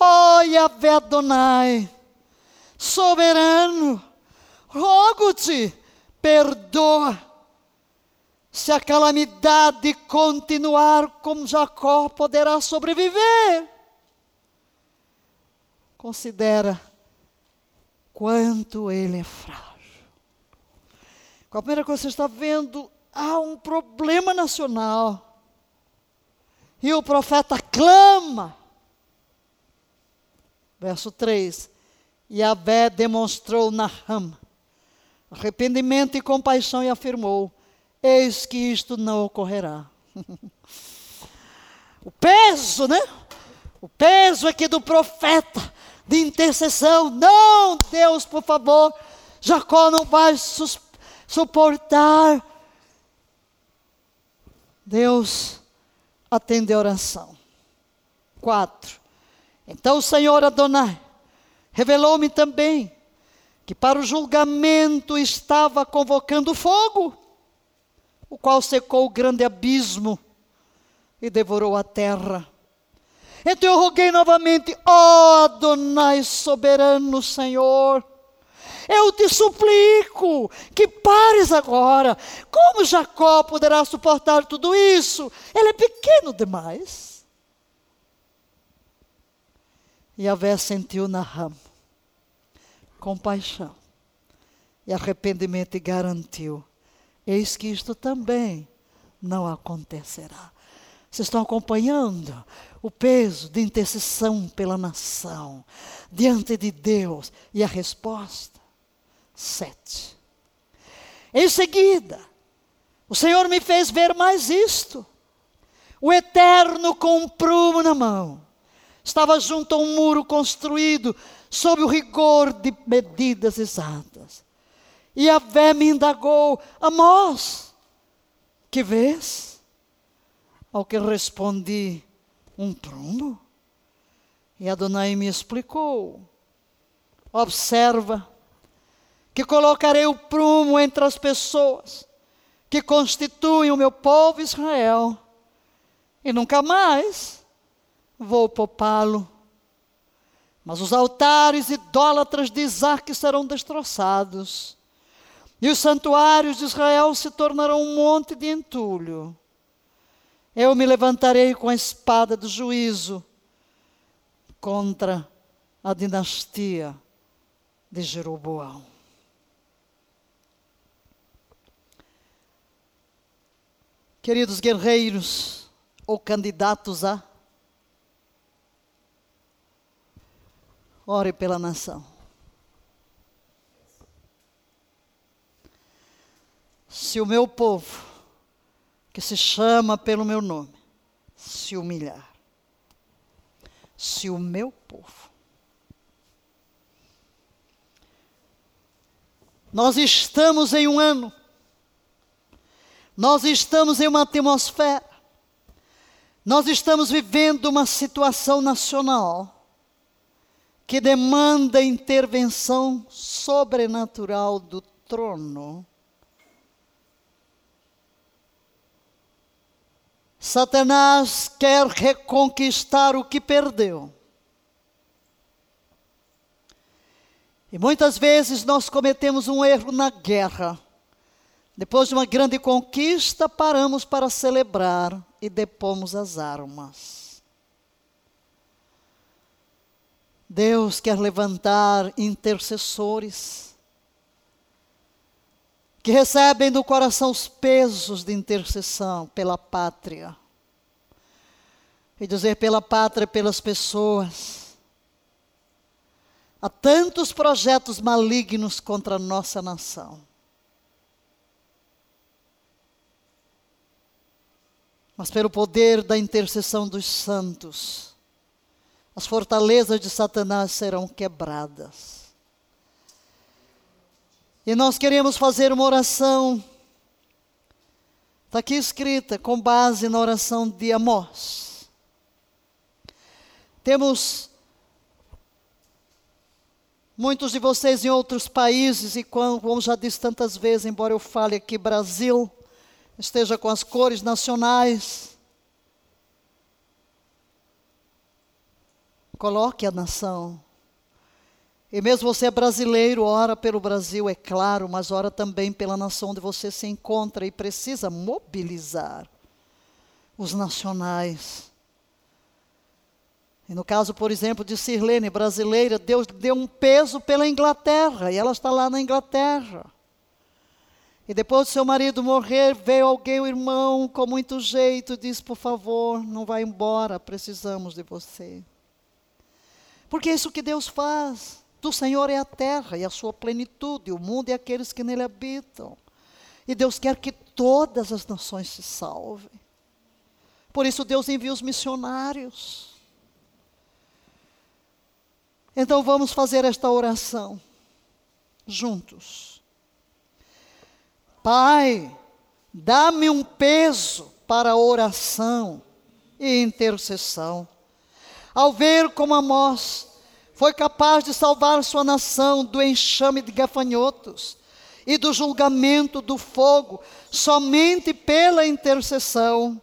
oh, Yahvé Adonai, soberano, rogo-te, perdoa. Se a calamidade continuar como Jacó, poderá sobreviver. Considera quanto ele é frágil. Com a primeira coisa que você está vendo, há um problema nacional. E o profeta clama. Verso 3: Yahvé demonstrou Naham arrependimento e compaixão e afirmou: eis que isto não ocorrerá. o peso, né? O peso aqui do profeta de intercessão. Não, Deus, por favor, Jacó não vai suportar. Deus atende a oração. Quatro. Então o Senhor Adonai revelou-me também que para o julgamento estava convocando fogo, o qual secou o grande abismo e devorou a terra. Então eu roguei novamente, ó oh, Adonai soberano Senhor, eu te suplico que pares agora. Como Jacó poderá suportar tudo isso? Ele é pequeno demais. E Vé sentiu na rama compaixão e arrependimento e garantiu: eis que isto também não acontecerá. Vocês estão acompanhando o peso de intercessão pela nação diante de Deus e a resposta? Sete. Em seguida, o Senhor me fez ver mais isto. O Eterno com um prumo na mão estava junto a um muro construído sob o rigor de medidas exatas. E a vé me indagou, Amós, que vês? Ao que respondi, um prumo. E Adonai me explicou, observa, que colocarei o prumo entre as pessoas que constituem o meu povo Israel, e nunca mais vou poupá-lo mas os altares idólatras de Isaac serão destroçados, e os santuários de Israel se tornarão um monte de entulho. Eu me levantarei com a espada do juízo contra a dinastia de Jeroboão. Queridos guerreiros ou candidatos a Ore pela nação. Se o meu povo, que se chama pelo meu nome, se humilhar, se o meu povo, nós estamos em um ano, nós estamos em uma atmosfera, nós estamos vivendo uma situação nacional que demanda intervenção sobrenatural do trono. Satanás quer reconquistar o que perdeu. E muitas vezes nós cometemos um erro na guerra. Depois de uma grande conquista, paramos para celebrar e depomos as armas. Deus quer levantar intercessores que recebem do coração os pesos de intercessão pela pátria. E dizer pela pátria, pelas pessoas. Há tantos projetos malignos contra a nossa nação. Mas pelo poder da intercessão dos santos, as fortalezas de Satanás serão quebradas. E nós queremos fazer uma oração, está aqui escrita, com base na oração de Amós. Temos muitos de vocês em outros países, e como já disse tantas vezes, embora eu fale aqui Brasil, esteja com as cores nacionais, Coloque a nação. E mesmo você é brasileiro, ora pelo Brasil, é claro, mas ora também pela nação onde você se encontra e precisa mobilizar os nacionais. E no caso, por exemplo, de Sirlene, brasileira, Deus deu um peso pela Inglaterra, e ela está lá na Inglaterra. E depois de seu marido morrer, veio alguém, o irmão, com muito jeito, disse: Por favor, não vá embora, precisamos de você. Porque é isso que Deus faz. Do Senhor é a terra e a sua plenitude, o mundo e aqueles que nele habitam. E Deus quer que todas as nações se salvem. Por isso Deus envia os missionários. Então vamos fazer esta oração juntos. Pai, dá-me um peso para oração e intercessão. Ao ver como Amós foi capaz de salvar sua nação do enxame de gafanhotos e do julgamento do fogo, somente pela intercessão,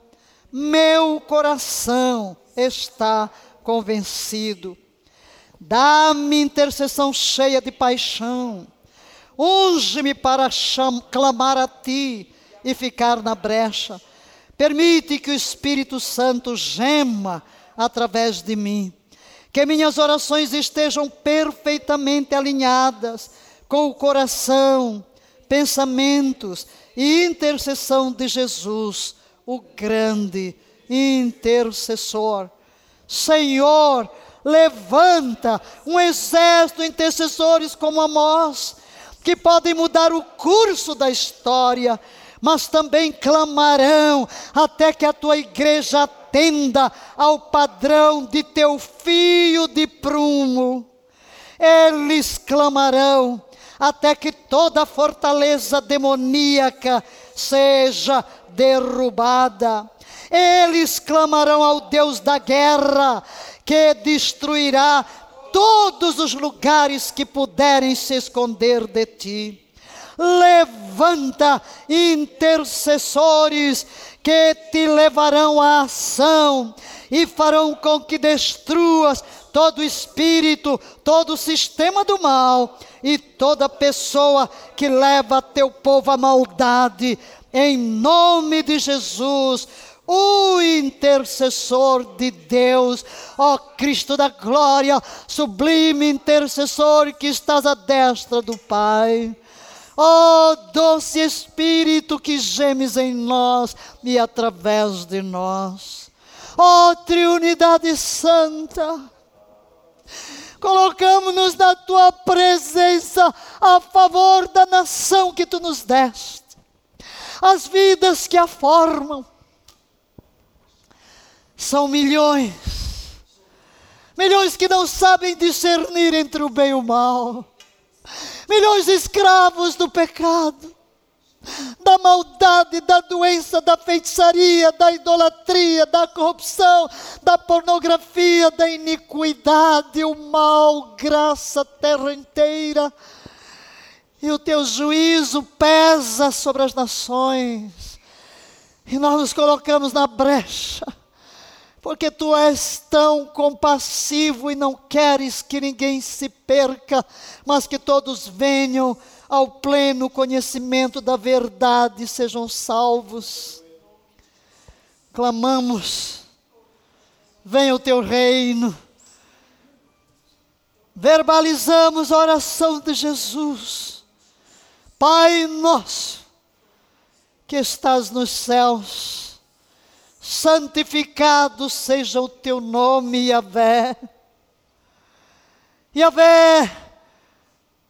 meu coração está convencido. Dá-me intercessão cheia de paixão, unge-me para clamar a ti e ficar na brecha. Permite que o Espírito Santo gema através de mim. Que minhas orações estejam perfeitamente alinhadas com o coração, pensamentos e intercessão de Jesus, o grande intercessor. Senhor, levanta um exército de intercessores como Amós, que podem mudar o curso da história, mas também clamarão até que a tua igreja atenda ao padrão de teu fio de prumo. Eles clamarão até que toda fortaleza demoníaca seja derrubada. Eles clamarão ao Deus da guerra, que destruirá todos os lugares que puderem se esconder de ti. Levanta intercessores que te levarão à ação e farão com que destruas todo espírito, todo sistema do mal e toda pessoa que leva teu povo à maldade, em nome de Jesus, o intercessor de Deus, ó Cristo da glória, sublime intercessor que estás à destra do Pai. Ó doce Espírito que gemes em nós e através de nós. Ó Triunidade Santa, colocamos-nos na tua presença a favor da nação que tu nos deste, as vidas que a formam. São milhões, milhões que não sabem discernir entre o bem e o mal, milhões de escravos do pecado da maldade, da doença, da feitiçaria, da idolatria, da corrupção, da pornografia, da iniquidade, o mal, graça terra inteira. E o teu juízo pesa sobre as nações. E nós nos colocamos na brecha, porque tu és tão compassivo e não queres que ninguém se perca, mas que todos venham ao pleno conhecimento da verdade sejam salvos. Clamamos, venha o teu reino. Verbalizamos a oração de Jesus. Pai nosso, que estás nos céus, santificado seja o teu nome, Yahvé. Yahvé,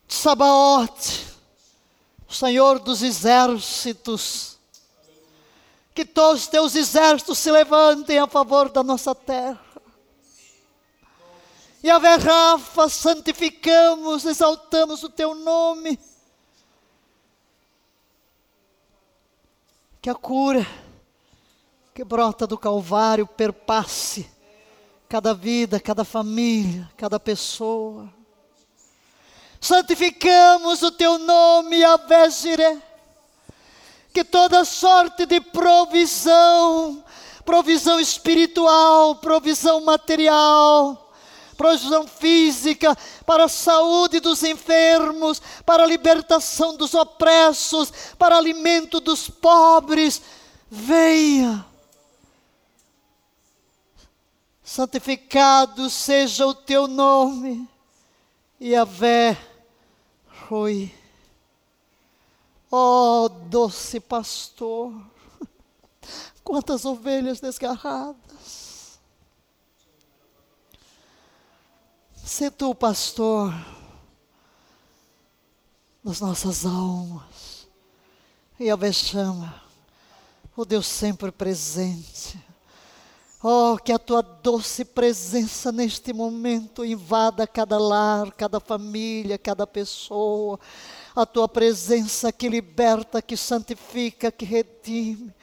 Sabaote, Senhor dos exércitos, que todos os teus exércitos se levantem a favor da nossa terra. A Rafa, santificamos, exaltamos o teu nome. Que a cura que brota do Calvário perpasse cada vida, cada família, cada pessoa santificamos o teu nome, Yahvé Jireh. Que toda sorte de provisão, provisão espiritual, provisão material, provisão física, para a saúde dos enfermos, para a libertação dos opressos, para alimento dos pobres, venha. Santificado seja o teu nome, Yahvé foi. Oh, doce pastor, quantas ovelhas desgarradas. Se tu, pastor, das nossas almas, E a chama, o Deus sempre presente. Oh, que a tua doce presença neste momento invada cada lar, cada família, cada pessoa. A tua presença que liberta, que santifica, que redime.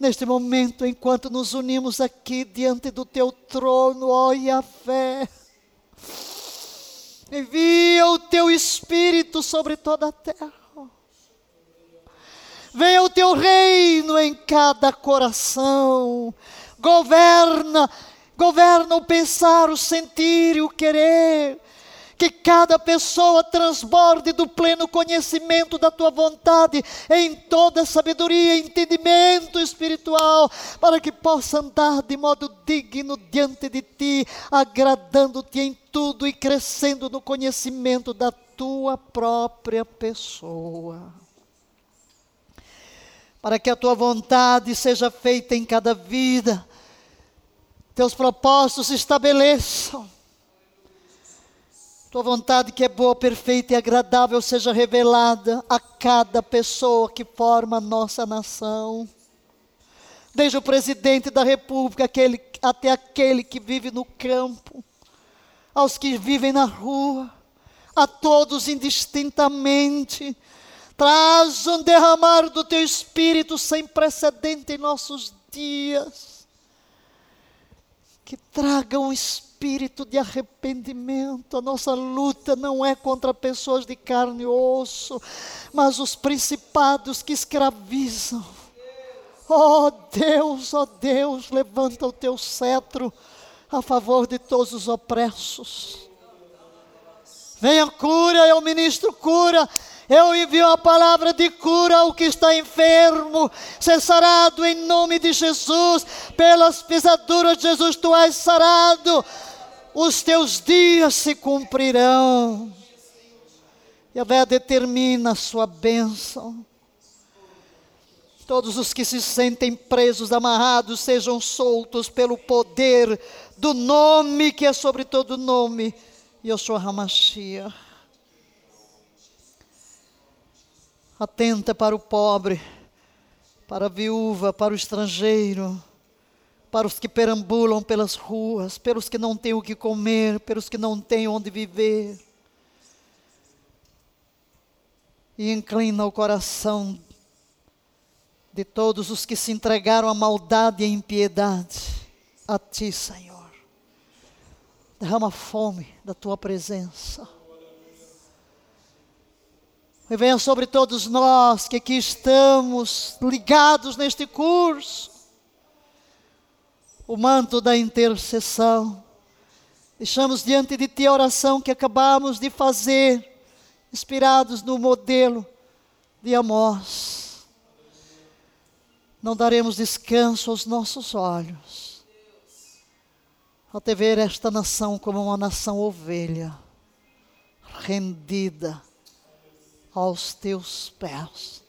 Neste momento, enquanto nos unimos aqui diante do teu trono, ó oh, fé. Envia o teu espírito sobre toda a terra. Venha o teu reino em cada coração. Governa, governa o pensar, o sentir e o querer que cada pessoa transborde do pleno conhecimento da tua vontade, em toda sabedoria e entendimento espiritual, para que possa andar de modo digno diante de ti, agradando-te em tudo e crescendo no conhecimento da tua própria pessoa. Para que a tua vontade seja feita em cada vida, teus propósitos se estabeleçam tua vontade que é boa, perfeita e agradável seja revelada a cada pessoa que forma a nossa nação. Desde o presidente da República aquele, até aquele que vive no campo, aos que vivem na rua, a todos indistintamente. Traz um derramar do teu espírito sem precedente em nossos dias. Que traga um espírito de arrependimento. A nossa luta não é contra pessoas de carne e osso, mas os principados que escravizam. Oh Deus, oh Deus, levanta o teu cetro a favor de todos os opressos. Venha cura, eu ministro cura. Eu envio a palavra de cura ao que está enfermo, ser sarado em nome de Jesus, pelas pisaduras de Jesus tu és sarado os teus dias se cumprirão. E a Vé determina a sua bênção. Todos os que se sentem presos, amarrados, sejam soltos pelo poder do nome que é sobre todo nome, Yoshua Hamashia. Atenta para o pobre, para a viúva, para o estrangeiro para os que perambulam pelas ruas, pelos que não têm o que comer, pelos que não têm onde viver. E inclina o coração de todos os que se entregaram à maldade e à impiedade a Ti, Senhor. Derrama fome da Tua presença. E venha sobre todos nós que aqui estamos ligados neste curso o manto da intercessão. Deixamos diante de Ti a oração que acabamos de fazer, inspirados no modelo de Amós. Não daremos descanso aos nossos olhos, até ver esta nação como uma nação ovelha, rendida aos Teus pés,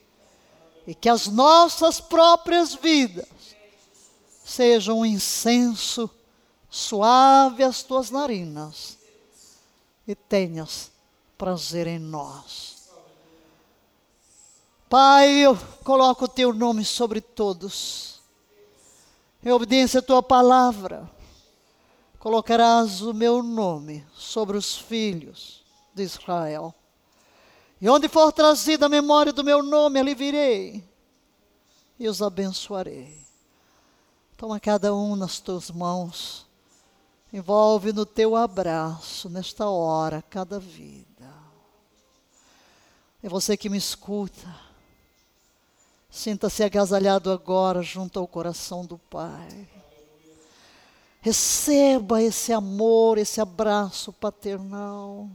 e que as nossas próprias vidas seja um incenso suave às tuas narinas e tenhas prazer em nós. Pai, eu coloco o teu nome sobre todos. Em obediência à tua palavra, colocarás o meu nome sobre os filhos de Israel. E onde for trazida a memória do meu nome, ali virei e os abençoarei. Toma cada um nas tuas mãos. Envolve no teu abraço, nesta hora, cada vida. É você que me escuta. Sinta-se agasalhado agora junto ao coração do Pai. Receba esse amor, esse abraço paternal.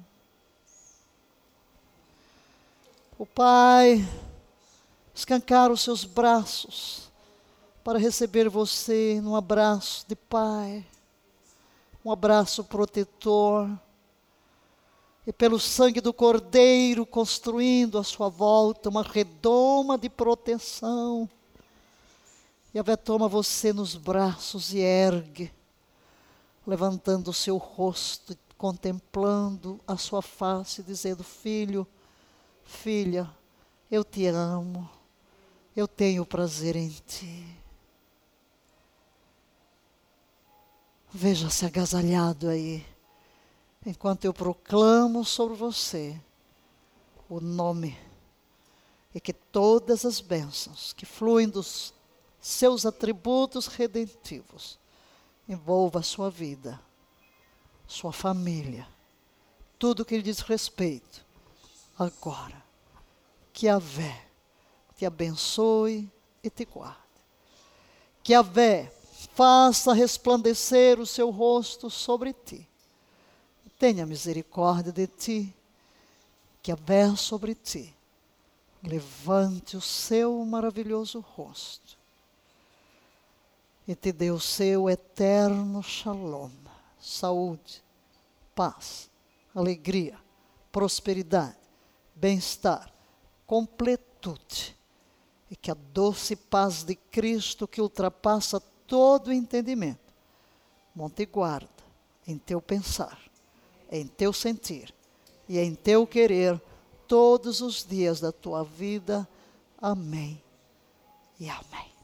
O Pai escancar os seus braços para receber você num abraço de pai, um abraço protetor, e pelo sangue do Cordeiro construindo à sua volta uma redoma de proteção. E a toma você nos braços e ergue, levantando o seu rosto, contemplando a sua face, dizendo: Filho, filha, eu te amo Eu tenho prazer em ti. Veja-se agasalhado aí, enquanto eu proclamo sobre você o nome e que todas as bênçãos que fluem dos seus atributos redentivos envolva a sua vida, sua família, tudo que lhe diz respeito. Agora, que a Vé te abençoe e te guarde. Que a Vé faça resplandecer o seu rosto sobre ti. Tenha misericórdia de ti. Que a Vé sobre ti levante o seu maravilhoso rosto e te dê o seu eterno shalom, saúde, paz, alegria, prosperidade, bem-estar, completude. E que a doce paz de Cristo que ultrapassa todo entendimento, monte guarda em teu pensar, em teu sentir e em teu querer todos os dias da tua vida. Amém e amém.